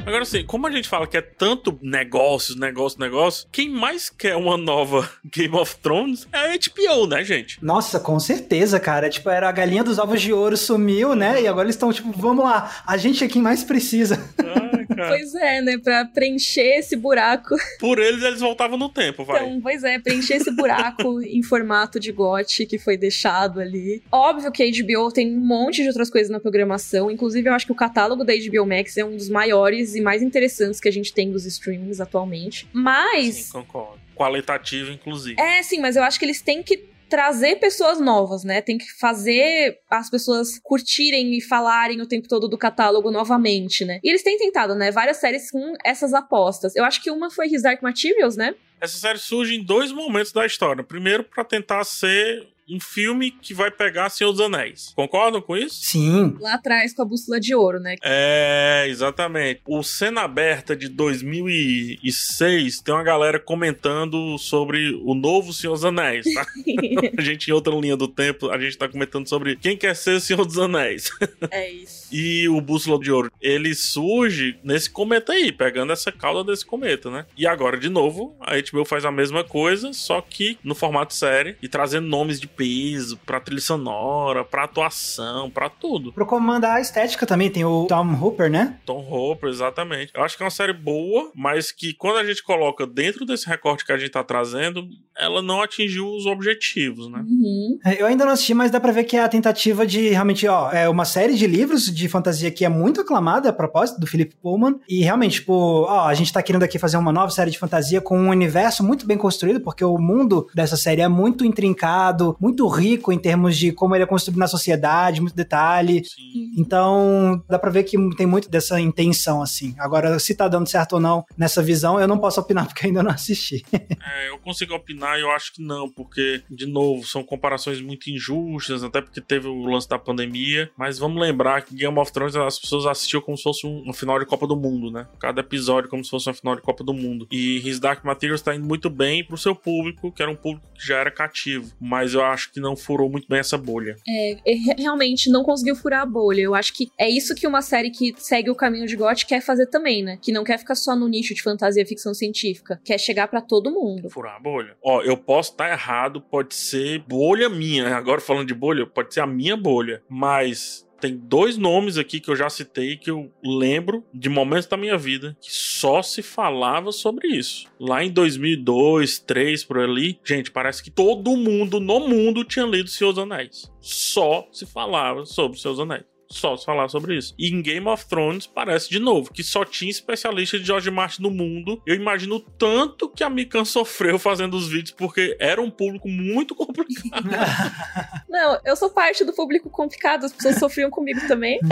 Agora, assim, como a gente fala que é tanto negócios, negócio, negócio, quem mais quer uma nova Game of Thrones é a HBO, né, gente? Nossa, com certeza, cara. Tipo, era a galinha dos ovos de ouro sumiu, né? E agora eles estão, tipo, vamos lá, a gente é quem mais precisa. Ai, pois é, né? Pra preencher esse buraco. Por eles, eles voltavam no tempo, vai. Então, pois é, preencher esse buraco em formato de GOT que foi deixado ali. Óbvio que a HBO tem um monte de outras coisas na programação, inclusive eu acho que o catálogo da HBO Max é um dos maiores e mais interessantes que a gente tem dos streamings atualmente. Mas. Sim, concordo. Qualitativo, inclusive. É, sim, mas eu acho que eles têm que trazer pessoas novas, né? Tem que fazer as pessoas curtirem e falarem o tempo todo do catálogo novamente, né? E eles têm tentado, né? Várias séries com essas apostas. Eu acho que uma foi His Dark Materials, né? Essa série surge em dois momentos da história. Primeiro, para tentar ser um filme que vai pegar Senhor dos Anéis. Concordam com isso? Sim. Lá atrás com a bússola de ouro, né? É, exatamente. O Cena Aberta de 2006 tem uma galera comentando sobre o novo Senhor dos Anéis, tá? a gente, em outra linha do tempo, a gente tá comentando sobre quem quer ser o Senhor dos Anéis. É isso. e o Bússola de Ouro, ele surge nesse cometa aí, pegando essa cauda desse cometa, né? E agora, de novo, a HBO faz a mesma coisa, só que no formato série e trazendo nomes de peso pra trilha sonora, pra atuação, pra tudo. Pro comandar a estética também tem o Tom Hooper, né? Tom Hooper, exatamente. Eu acho que é uma série boa, mas que quando a gente coloca dentro desse recorte que a gente tá trazendo, ela não atingiu os objetivos, né? Uhum. É, Eu ainda não assisti, mas dá pra ver que é a tentativa de realmente, ó, é uma série de livros de fantasia que é muito aclamada a propósito do Philip Pullman. E realmente, tipo, ó, a gente tá querendo aqui fazer uma nova série de fantasia com um universo muito bem construído, porque o mundo dessa série é muito intrincado, muito rico em termos de como ele é construído na sociedade, muito detalhe. Sim. Então, dá pra ver que tem muito dessa intenção, assim. Agora, se tá dando certo ou não nessa visão, eu não posso opinar porque ainda não assisti. É, eu consigo opinar e eu acho que não, porque, de novo, são comparações muito injustas, até porque teve o lance da pandemia. Mas vamos lembrar que Game of Thrones as pessoas assistiam como se fosse um, um final de Copa do Mundo, né? Cada episódio como se fosse um final de Copa do Mundo. E His Dark Materials tá indo muito bem pro seu público, que era um público que já era cativo. Mas eu acho que não furou muito bem essa bolha. É, é, realmente não conseguiu furar a bolha. Eu acho que é isso que uma série que segue o caminho de GOT quer fazer também, né? Que não quer ficar só no nicho de fantasia e ficção científica. Quer chegar pra todo mundo. Furar a bolha. Ó, eu posso estar errado, pode ser bolha minha. Agora falando de bolha, pode ser a minha bolha. Mas tem dois nomes aqui que eu já citei que eu lembro de momentos da minha vida que só se falava sobre isso. Lá em 2002, 2003, por ali, gente, parece que todo mundo no mundo tinha lido Seus Anéis. Só se falava sobre Seus Anéis. Só se falava sobre isso. E em Game of Thrones parece de novo que só tinha especialista de George Martin no mundo. Eu imagino o tanto que a Mikan sofreu fazendo os vídeos, porque era um público muito complicado. Não, eu sou parte do público complicado, as pessoas sofriam comigo também.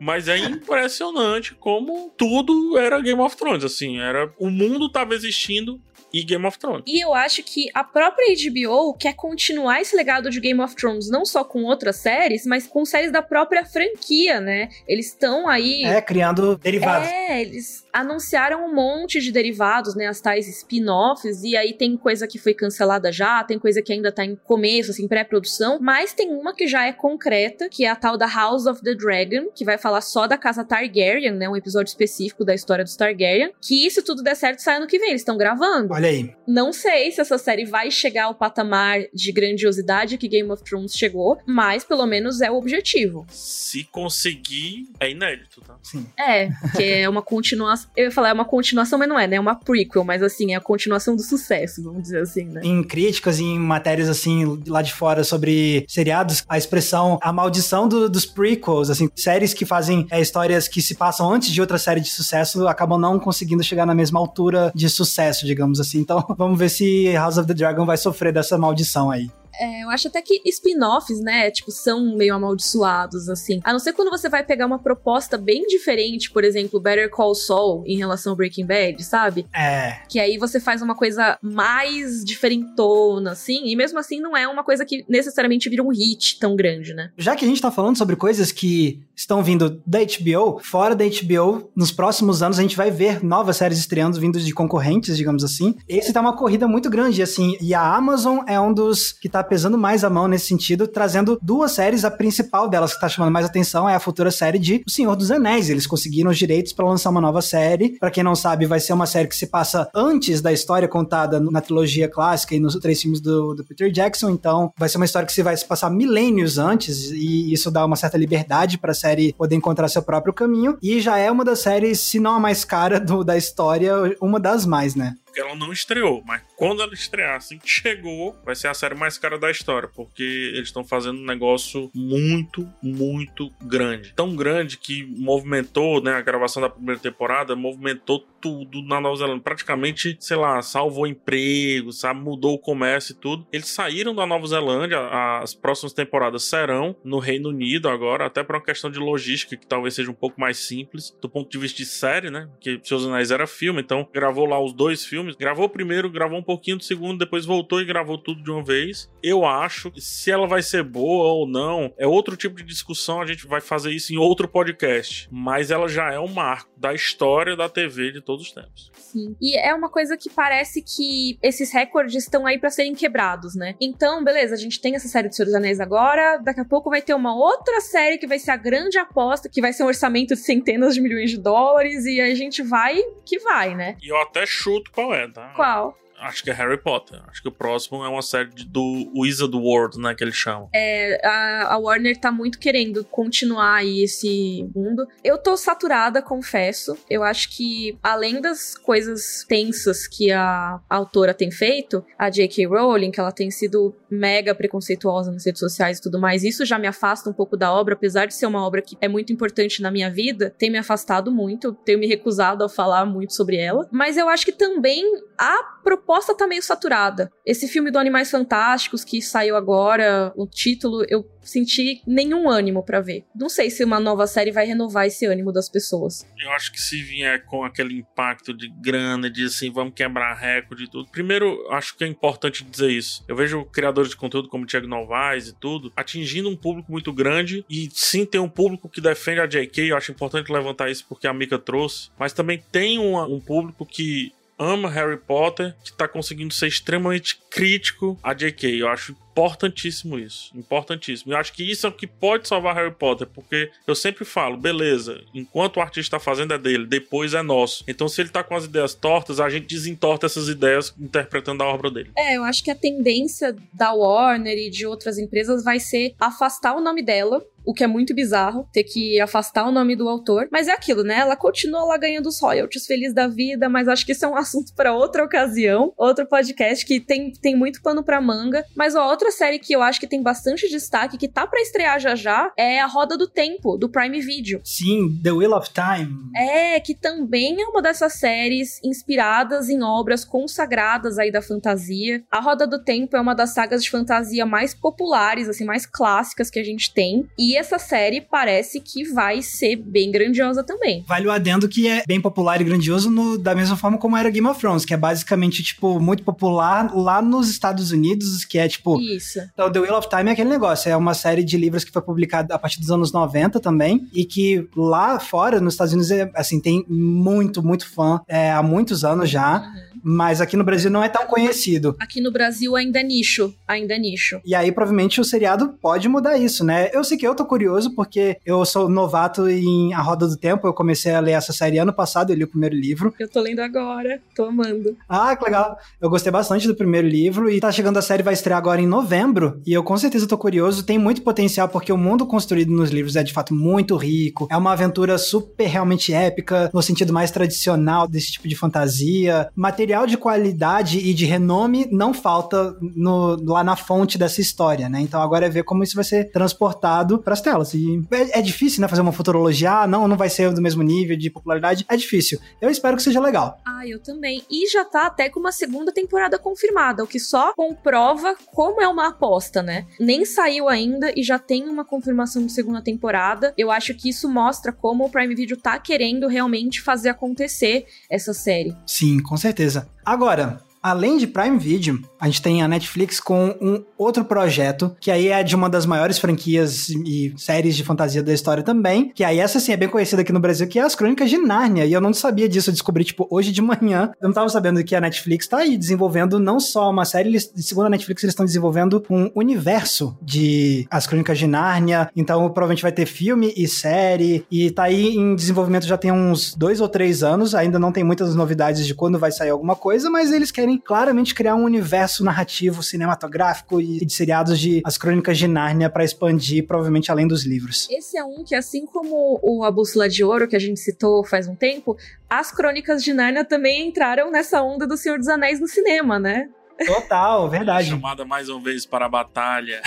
Mas é impressionante como tudo era Game of Thrones. Assim, era o mundo tava existindo e Game of Thrones. E eu acho que a própria HBO quer continuar esse legado de Game of Thrones, não só com outras séries, mas com séries da própria franquia, né? Eles estão aí. É, criando derivados. É, eles anunciaram um monte de derivados, né? As tais spin-offs, e aí tem coisa que foi cancelada já, tem coisa que ainda tá em começo, assim, pré-produção, mas tem uma que já é concreta, que é a tal da House of the Dragon, que vai falar só da casa Targaryen, né? Um episódio específico da história dos Targaryen, que se tudo der certo sai ano que vem, eles estão gravando. Olha aí. Não sei se essa série vai chegar ao patamar de grandiosidade que Game of Thrones chegou, mas pelo menos é o objetivo. Se conseguir, é inédito, tá? Sim. É, que é uma continuação. Eu ia falar, é uma continuação, mas não é, né? É uma prequel, mas assim, é a continuação do sucesso, vamos dizer assim, né? Em críticas em matérias assim lá de fora sobre seriados, a expressão a maldição do- dos prequels, assim, séries que fazem é, histórias que se passam antes de outra série de sucesso acabam não conseguindo chegar na mesma altura de sucesso, digamos assim. Então, vamos ver se House of the Dragon vai sofrer dessa maldição aí. É, eu acho até que spin-offs, né, tipo, são meio amaldiçoados, assim. A não ser quando você vai pegar uma proposta bem diferente, por exemplo, Better Call Saul em relação ao Breaking Bad, sabe? É, Que aí você faz uma coisa mais diferentona, assim, e mesmo assim não é uma coisa que necessariamente vira um hit tão grande, né? Já que a gente tá falando sobre coisas que estão vindo da HBO, fora da HBO, nos próximos anos a gente vai ver novas séries estreando vindo de concorrentes, digamos assim. Esse tá uma corrida muito grande, assim, e a Amazon é um dos que tá pesando mais a mão nesse sentido, trazendo duas séries. A principal delas que tá chamando mais atenção é a futura série de O Senhor dos Anéis. Eles conseguiram os direitos para lançar uma nova série. Para quem não sabe, vai ser uma série que se passa antes da história contada na trilogia clássica e nos três filmes do, do Peter Jackson. Então, vai ser uma história que se vai se passar milênios antes e isso dá uma certa liberdade para a série poder encontrar seu próprio caminho. E já é uma das séries, se não a mais cara do, da história, uma das mais, né? Porque ela não estreou. Mas quando ela estrear, assim que chegou, vai ser a série mais cara da história, porque eles estão fazendo um negócio muito, muito grande. Tão grande que movimentou, né, a gravação da primeira temporada, movimentou tudo na Nova Zelândia. Praticamente, sei lá, salvou emprego, sabe, mudou o comércio e tudo. Eles saíram da Nova Zelândia, as próximas temporadas serão no Reino Unido agora, até por uma questão de logística que talvez seja um pouco mais simples do ponto de vista de série, né? Porque Seus Anéis era filme, então gravou lá os dois filmes filmes. Gravou o primeiro, gravou um pouquinho do segundo, depois voltou e gravou tudo de uma vez. Eu acho que se ela vai ser boa ou não, é outro tipo de discussão. A gente vai fazer isso em outro podcast. Mas ela já é um marco da história da TV de todos os tempos. Sim. E é uma coisa que parece que esses recordes estão aí para serem quebrados, né? Então, beleza, a gente tem essa série do Senhor dos Anéis agora. Daqui a pouco vai ter uma outra série que vai ser a grande aposta, que vai ser um orçamento de centenas de milhões de dólares. E a gente vai que vai, né? E eu até chuto qual é, tá? Qual? Acho que é Harry Potter. Acho que o próximo é uma série do Wizard World, né? Que eles chamam. É, a, a, Warner tá muito querendo continuar aí esse mundo. Eu tô saturada, confesso. Eu acho que, além das coisas tensas que a, a autora tem feito, a J.K. Rowling, que ela tem sido mega preconceituosa nas redes sociais e tudo mais, isso já me afasta um pouco da obra, apesar de ser uma obra que é muito importante na minha vida, tem me afastado muito, tenho me recusado a falar muito sobre ela. Mas eu acho que também a proposta tá meio saturada. Esse filme do Animais Fantásticos que saiu agora, o título, eu senti nenhum ânimo para ver. Não sei se uma nova série vai renovar esse ânimo das pessoas. Eu acho que se vier com aquele impacto de grana, de assim, vamos quebrar recorde e tudo. Primeiro, acho que é importante dizer isso. Eu vejo criadores de conteúdo como o Thiago Novaes e tudo, atingindo um público muito grande e sim tem um público que defende a JK, eu acho importante levantar isso porque a Mika trouxe, mas também tem uma, um público que ama Harry Potter, que tá conseguindo ser extremamente crítico a J.K. Eu acho importantíssimo isso. Importantíssimo. Eu acho que isso é o que pode salvar Harry Potter, porque eu sempre falo, beleza, enquanto o artista está fazendo é dele, depois é nosso. Então, se ele tá com as ideias tortas, a gente desentorta essas ideias interpretando a obra dele. É, eu acho que a tendência da Warner e de outras empresas vai ser afastar o nome dela o que é muito bizarro, ter que afastar o nome do autor. Mas é aquilo, né? Ela continua lá ganhando os royalties, feliz da vida, mas acho que isso é um assunto para outra ocasião, outro podcast que tem, tem muito pano pra manga. Mas ó, outra série que eu acho que tem bastante destaque, que tá para estrear já já, é A Roda do Tempo, do Prime Video. Sim, The Wheel of Time. É, que também é uma dessas séries inspiradas em obras consagradas aí da fantasia. A Roda do Tempo é uma das sagas de fantasia mais populares, assim, mais clássicas que a gente tem. E essa série parece que vai ser bem grandiosa também. Vale o adendo que é bem popular e grandioso no, da mesma forma como era Game of Thrones, que é basicamente, tipo, muito popular lá nos Estados Unidos, que é, tipo... Isso. Então, The Wheel of Time é aquele negócio, é uma série de livros que foi publicada a partir dos anos 90 também, e que lá fora, nos Estados Unidos, é, assim, tem muito, muito fã é, há muitos anos já. Uhum mas aqui no Brasil não é tão conhecido. Aqui no Brasil ainda é nicho, ainda é nicho. E aí provavelmente o seriado pode mudar isso, né? Eu sei que eu tô curioso porque eu sou novato em A Roda do Tempo, eu comecei a ler essa série ano passado, eu li o primeiro livro. Eu tô lendo agora, tô amando. Ah, que legal. Eu gostei bastante do primeiro livro e tá chegando a série, vai estrear agora em novembro, e eu com certeza tô curioso, tem muito potencial porque o mundo construído nos livros é de fato muito rico, é uma aventura super realmente épica, no sentido mais tradicional desse tipo de fantasia, material material de qualidade e de renome não falta no, lá na fonte dessa história, né? Então agora é ver como isso vai ser transportado para as telas. E é, é, difícil, né? Fazer uma futurologia, ah, não, não vai ser do mesmo nível de popularidade. É difícil. Eu espero que seja legal. Ah, eu também. E já tá até com uma segunda temporada confirmada, o que só comprova como é uma aposta, né? Nem saiu ainda e já tem uma confirmação de segunda temporada. Eu acho que isso mostra como o Prime Video tá querendo realmente fazer acontecer essa série. Sim, com certeza. Agora, além de Prime Video, a gente tem a Netflix com um outro projeto, que aí é de uma das maiores franquias e séries de fantasia da história também, que aí essa sim é bem conhecida aqui no Brasil, que é as Crônicas de Nárnia, e eu não sabia disso, eu descobri, tipo, hoje de manhã, eu não tava sabendo que a Netflix tá aí desenvolvendo não só uma série, eles, segundo a Netflix, eles estão desenvolvendo um universo de As Crônicas de Nárnia, então provavelmente vai ter filme e série, e tá aí em desenvolvimento já tem uns dois ou três anos, ainda não tem muitas novidades de quando vai sair alguma coisa, mas eles querem claramente criar um universo narrativo cinematográfico e de seriados de As Crônicas de Nárnia para expandir, provavelmente além dos livros. Esse é um que, assim como o A Bússola de Ouro, que a gente citou faz um tempo, as Crônicas de Nárnia também entraram nessa onda do Senhor dos Anéis no cinema, né? Total, verdade. Chamada mais uma vez para a batalha.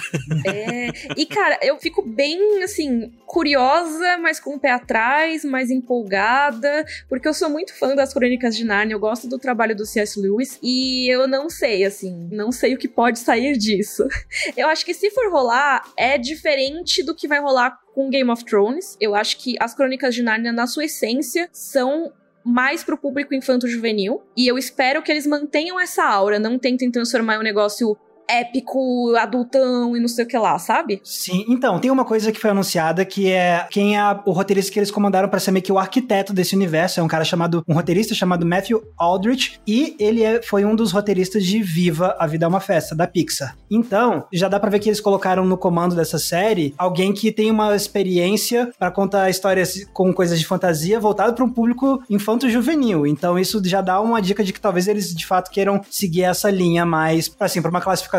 É, e cara, eu fico bem, assim, curiosa, mas com o pé atrás, mais empolgada, porque eu sou muito fã das Crônicas de Narnia, eu gosto do trabalho do C.S. Lewis, e eu não sei, assim, não sei o que pode sair disso. Eu acho que se for rolar, é diferente do que vai rolar com Game of Thrones. Eu acho que as Crônicas de Narnia, na sua essência, são mais pro público infanto-juvenil. E eu espero que eles mantenham essa aura, não tentem transformar um negócio épico, adultão e não sei o que lá, sabe? Sim, então, tem uma coisa que foi anunciada que é quem é o roteirista que eles comandaram para ser meio que o arquiteto desse universo. É um cara chamado, um roteirista chamado Matthew Aldrich, e ele é, foi um dos roteiristas de Viva, A Vida é uma Festa, da Pixar. Então, já dá pra ver que eles colocaram no comando dessa série alguém que tem uma experiência para contar histórias com coisas de fantasia voltado para um público infanto-juvenil. Então, isso já dá uma dica de que talvez eles de fato queiram seguir essa linha mais, assim, para uma classificação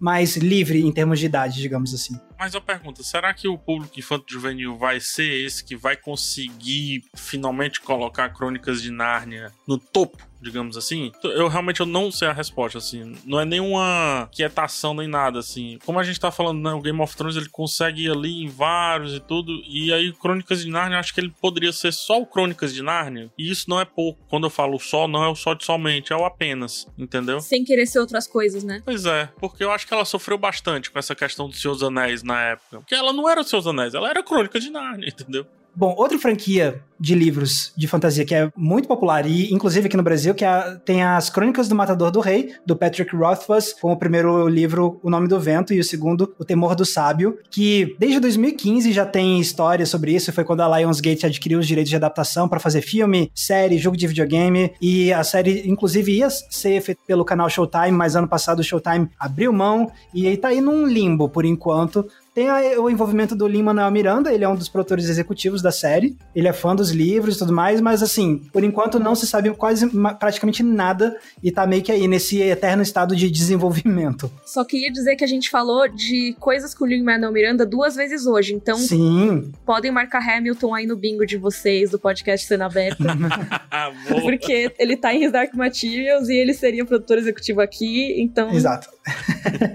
mais livre em termos de idade, digamos assim. Mas eu pergunto, será que o público infanto-juvenil vai ser esse que vai conseguir finalmente colocar Crônicas de Nárnia no topo digamos assim, eu realmente eu não sei a resposta, assim. Não é nenhuma quietação nem nada, assim. Como a gente tá falando, né, o Game of Thrones ele consegue ir ali em vários e tudo, e aí Crônicas de Nárnia, acho que ele poderia ser só o Crônicas de Nárnia, e isso não é pouco. Quando eu falo só, não é o só de somente, é o apenas, entendeu? Sem querer ser outras coisas, né? Pois é, porque eu acho que ela sofreu bastante com essa questão dos Seus Anéis na época. Porque ela não era os Seus Anéis, ela era Crônicas de Nárnia, entendeu? Bom, outra franquia de livros de fantasia que é muito popular, e inclusive aqui no Brasil, que é, tem as Crônicas do Matador do Rei, do Patrick Rothfuss, com o primeiro livro O Nome do Vento e o segundo O Temor do Sábio, que desde 2015 já tem história sobre isso, foi quando a Lionsgate adquiriu os direitos de adaptação para fazer filme, série, jogo de videogame, e a série inclusive ia ser feita pelo canal Showtime, mas ano passado o Showtime abriu mão, e aí tá aí num limbo por enquanto, tem o envolvimento do Lin-Manuel Miranda, ele é um dos produtores executivos da série, ele é fã dos livros e tudo mais, mas assim, por enquanto não se sabe quase praticamente nada e tá meio que aí nesse eterno estado de desenvolvimento. Só queria dizer que a gente falou de coisas com o Lin-Manuel Miranda duas vezes hoje, então Sim. podem marcar Hamilton aí no bingo de vocês do podcast Cena Aberta. porque ele tá em His Dark Materials e ele seria o produtor executivo aqui, então... Exato.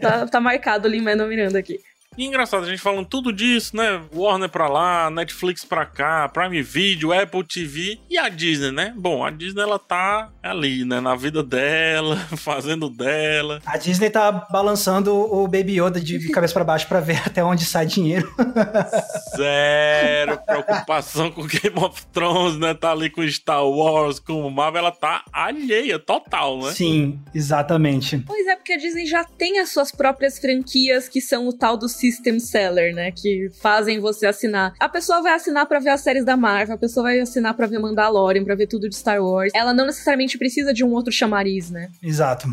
tá, tá marcado o Lin-Manuel Miranda aqui. E engraçado, a gente falando tudo disso, né? Warner pra lá, Netflix pra cá, Prime Video, Apple TV e a Disney, né? Bom, a Disney ela tá ali, né? Na vida dela, fazendo dela. A Disney tá balançando o Baby Yoda de cabeça para baixo para ver até onde sai dinheiro. Zero preocupação com Game of Thrones, né? Tá ali com Star Wars, com Marvel, ela tá alheia, total, né? Sim, exatamente. Pois é, porque a Disney já tem as suas próprias franquias que são o tal do system seller, né? Que fazem você assinar. A pessoa vai assinar para ver as séries da Marvel, a pessoa vai assinar para ver Mandalorian, para ver tudo de Star Wars. Ela não necessariamente precisa de um outro chamariz, né? Exato.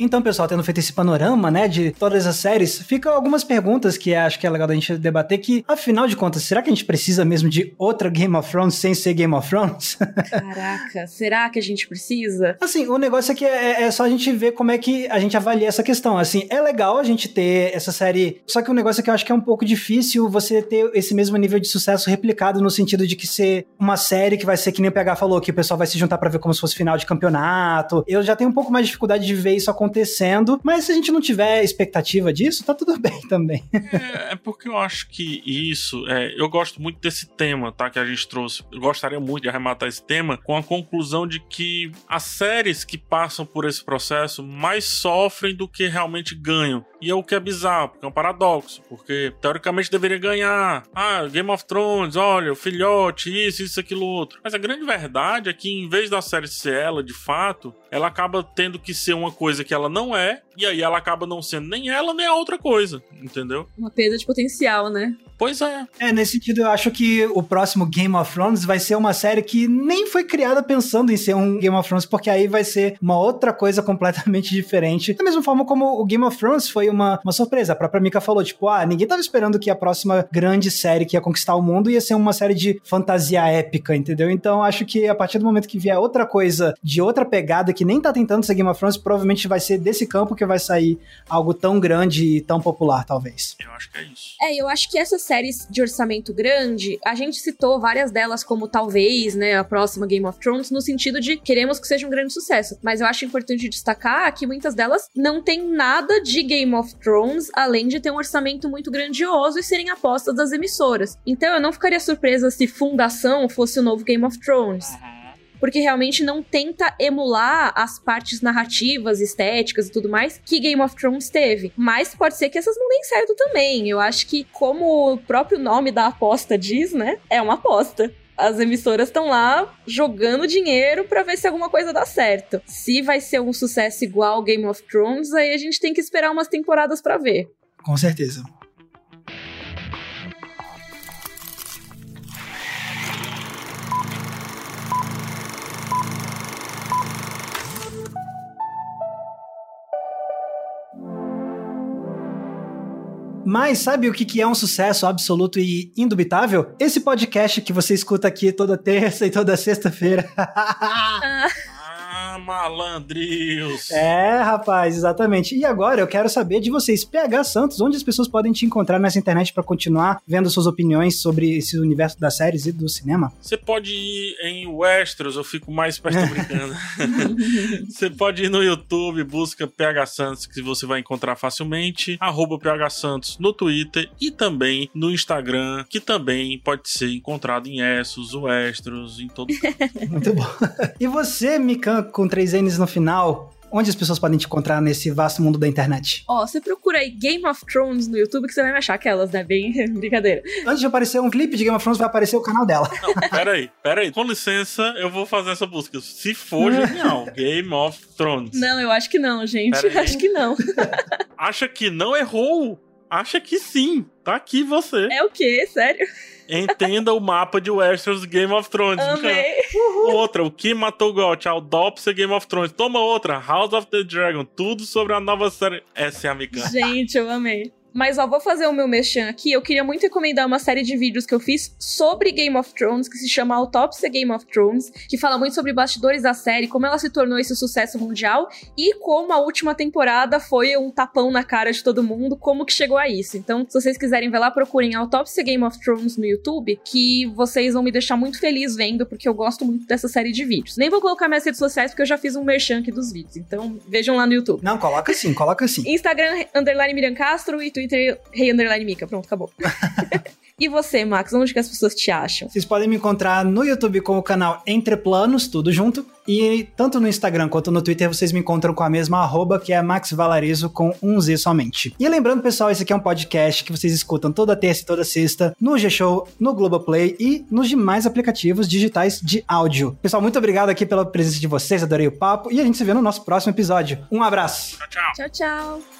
Então, pessoal, tendo feito esse panorama, né, de todas as séries, ficam algumas perguntas que acho que é legal da gente debater, que, afinal de contas, será que a gente precisa mesmo de outra Game of Thrones sem ser Game of Thrones? Caraca, será que a gente precisa? Assim, o negócio aqui é, é só a gente ver como é que a gente avalia essa questão. Assim, é legal a gente ter essa série, só que o negócio é que eu acho que é um pouco difícil você ter esse mesmo nível de sucesso replicado no sentido de que ser uma série que vai ser que nem o PH falou, que o pessoal vai se juntar para ver como se fosse final de campeonato. Eu já tenho um pouco mais de dificuldade de ver isso acontecer acontecendo, mas se a gente não tiver expectativa disso, tá tudo bem também. é, é, porque eu acho que isso, é, eu gosto muito desse tema, tá, que a gente trouxe. Eu gostaria muito de arrematar esse tema com a conclusão de que as séries que passam por esse processo mais sofrem do que realmente ganham. E é o que é bizarro, porque é um paradoxo, porque teoricamente deveria ganhar. Ah, Game of Thrones, olha, o filhote, isso, isso, aquilo, outro. Mas a grande verdade é que em vez da série ser ela, de fato, ela acaba tendo que ser uma coisa que ela não é, e aí ela acaba não sendo nem ela nem a outra coisa, entendeu? Uma perda de potencial, né? Pois é. É, nesse sentido, eu acho que o próximo Game of Thrones vai ser uma série que nem foi criada pensando em ser um Game of Thrones, porque aí vai ser uma outra coisa completamente diferente. Da mesma forma como o Game of Thrones foi uma, uma surpresa. A própria Mika falou, tipo, ah, ninguém tava esperando que a próxima grande série que ia conquistar o mundo ia ser uma série de fantasia épica, entendeu? Então, acho que a partir do momento que vier outra coisa de outra pegada que nem tá tentando ser Game of Thrones, provavelmente vai ser desse campo que vai sair algo tão grande e tão popular, talvez. Eu acho que é isso. É, eu acho que essas séries de orçamento grande, a gente citou várias delas como talvez, né, a próxima Game of Thrones, no sentido de queremos que seja um grande sucesso. Mas eu acho importante destacar que muitas delas não tem nada de Game of Thrones, além de ter um orçamento muito grandioso e serem apostas das emissoras. Então eu não ficaria surpresa se Fundação fosse o novo Game of Thrones. Uhum porque realmente não tenta emular as partes narrativas, estéticas e tudo mais que Game of Thrones teve. Mas pode ser que essas não deem certo também. Eu acho que, como o próprio nome da aposta diz, né? É uma aposta as emissoras estão lá jogando dinheiro para ver se alguma coisa dá certo. Se vai ser um sucesso igual Game of Thrones, aí a gente tem que esperar umas temporadas para ver. Com certeza. Mas sabe o que é um sucesso absoluto e indubitável? Esse podcast que você escuta aqui toda terça e toda sexta-feira. malandrios. É, rapaz, exatamente. E agora eu quero saber de vocês, PH Santos, onde as pessoas podem te encontrar nessa internet para continuar vendo suas opiniões sobre esse universo das séries e do cinema? Você pode ir em Westeros, eu fico mais perto brincando. você pode ir no YouTube, busca PH Santos, que você vai encontrar facilmente, arroba PH Santos no Twitter e também no Instagram, que também pode ser encontrado em Essos, Westeros, em todo Muito bom. E você, Mikan, com três N's no final, Onde as pessoas podem te encontrar nesse vasto mundo da internet? Ó, oh, você procura aí Game of Thrones no YouTube que você vai me achar aquelas, né? Bem brincadeira. Antes de aparecer um clipe de Game of Thrones, vai aparecer o canal dela. Não, peraí, peraí. Com licença, eu vou fazer essa busca. Se for genial, Game of Thrones. Não, eu acho que não, gente. Acho que não. Acha que não errou? Acha que sim. Tá aqui você. É o quê? Sério? Entenda o mapa de Westeros Game of Thrones. Amei. Outra, o que matou Got, Aldopsia Game of Thrones. Toma outra, House of the Dragon. Tudo sobre a nova série. Essa é a amiga. Gente, eu amei. Mas ó, vou fazer o meu mexão aqui. Eu queria muito recomendar uma série de vídeos que eu fiz sobre Game of Thrones, que se chama Autópsia Game of Thrones, que fala muito sobre bastidores da série, como ela se tornou esse sucesso mundial e como a última temporada foi um tapão na cara de todo mundo, como que chegou a isso. Então, se vocês quiserem ver lá, procurem Autópsia Game of Thrones no YouTube, que vocês vão me deixar muito feliz vendo, porque eu gosto muito dessa série de vídeos. Nem vou colocar minhas redes sociais, porque eu já fiz um merchan aqui dos vídeos. Então, vejam lá no YouTube. Não, coloca sim, coloca sim. Instagram, underline Miriam Castro e Twitter, Rei Underline Mika. Pronto, acabou. E você, Max, onde que as pessoas te acham? Vocês podem me encontrar no YouTube com o canal Entre Planos, tudo junto. E tanto no Instagram quanto no Twitter vocês me encontram com a mesma arroba, que é Max Valarizo com um Z somente. E lembrando, pessoal, esse aqui é um podcast que vocês escutam toda terça e toda sexta no G-Show, no Globoplay e nos demais aplicativos digitais de áudio. Pessoal, muito obrigado aqui pela presença de vocês, adorei o papo e a gente se vê no nosso próximo episódio. Um abraço. Tchau, tchau. Tchau, tchau.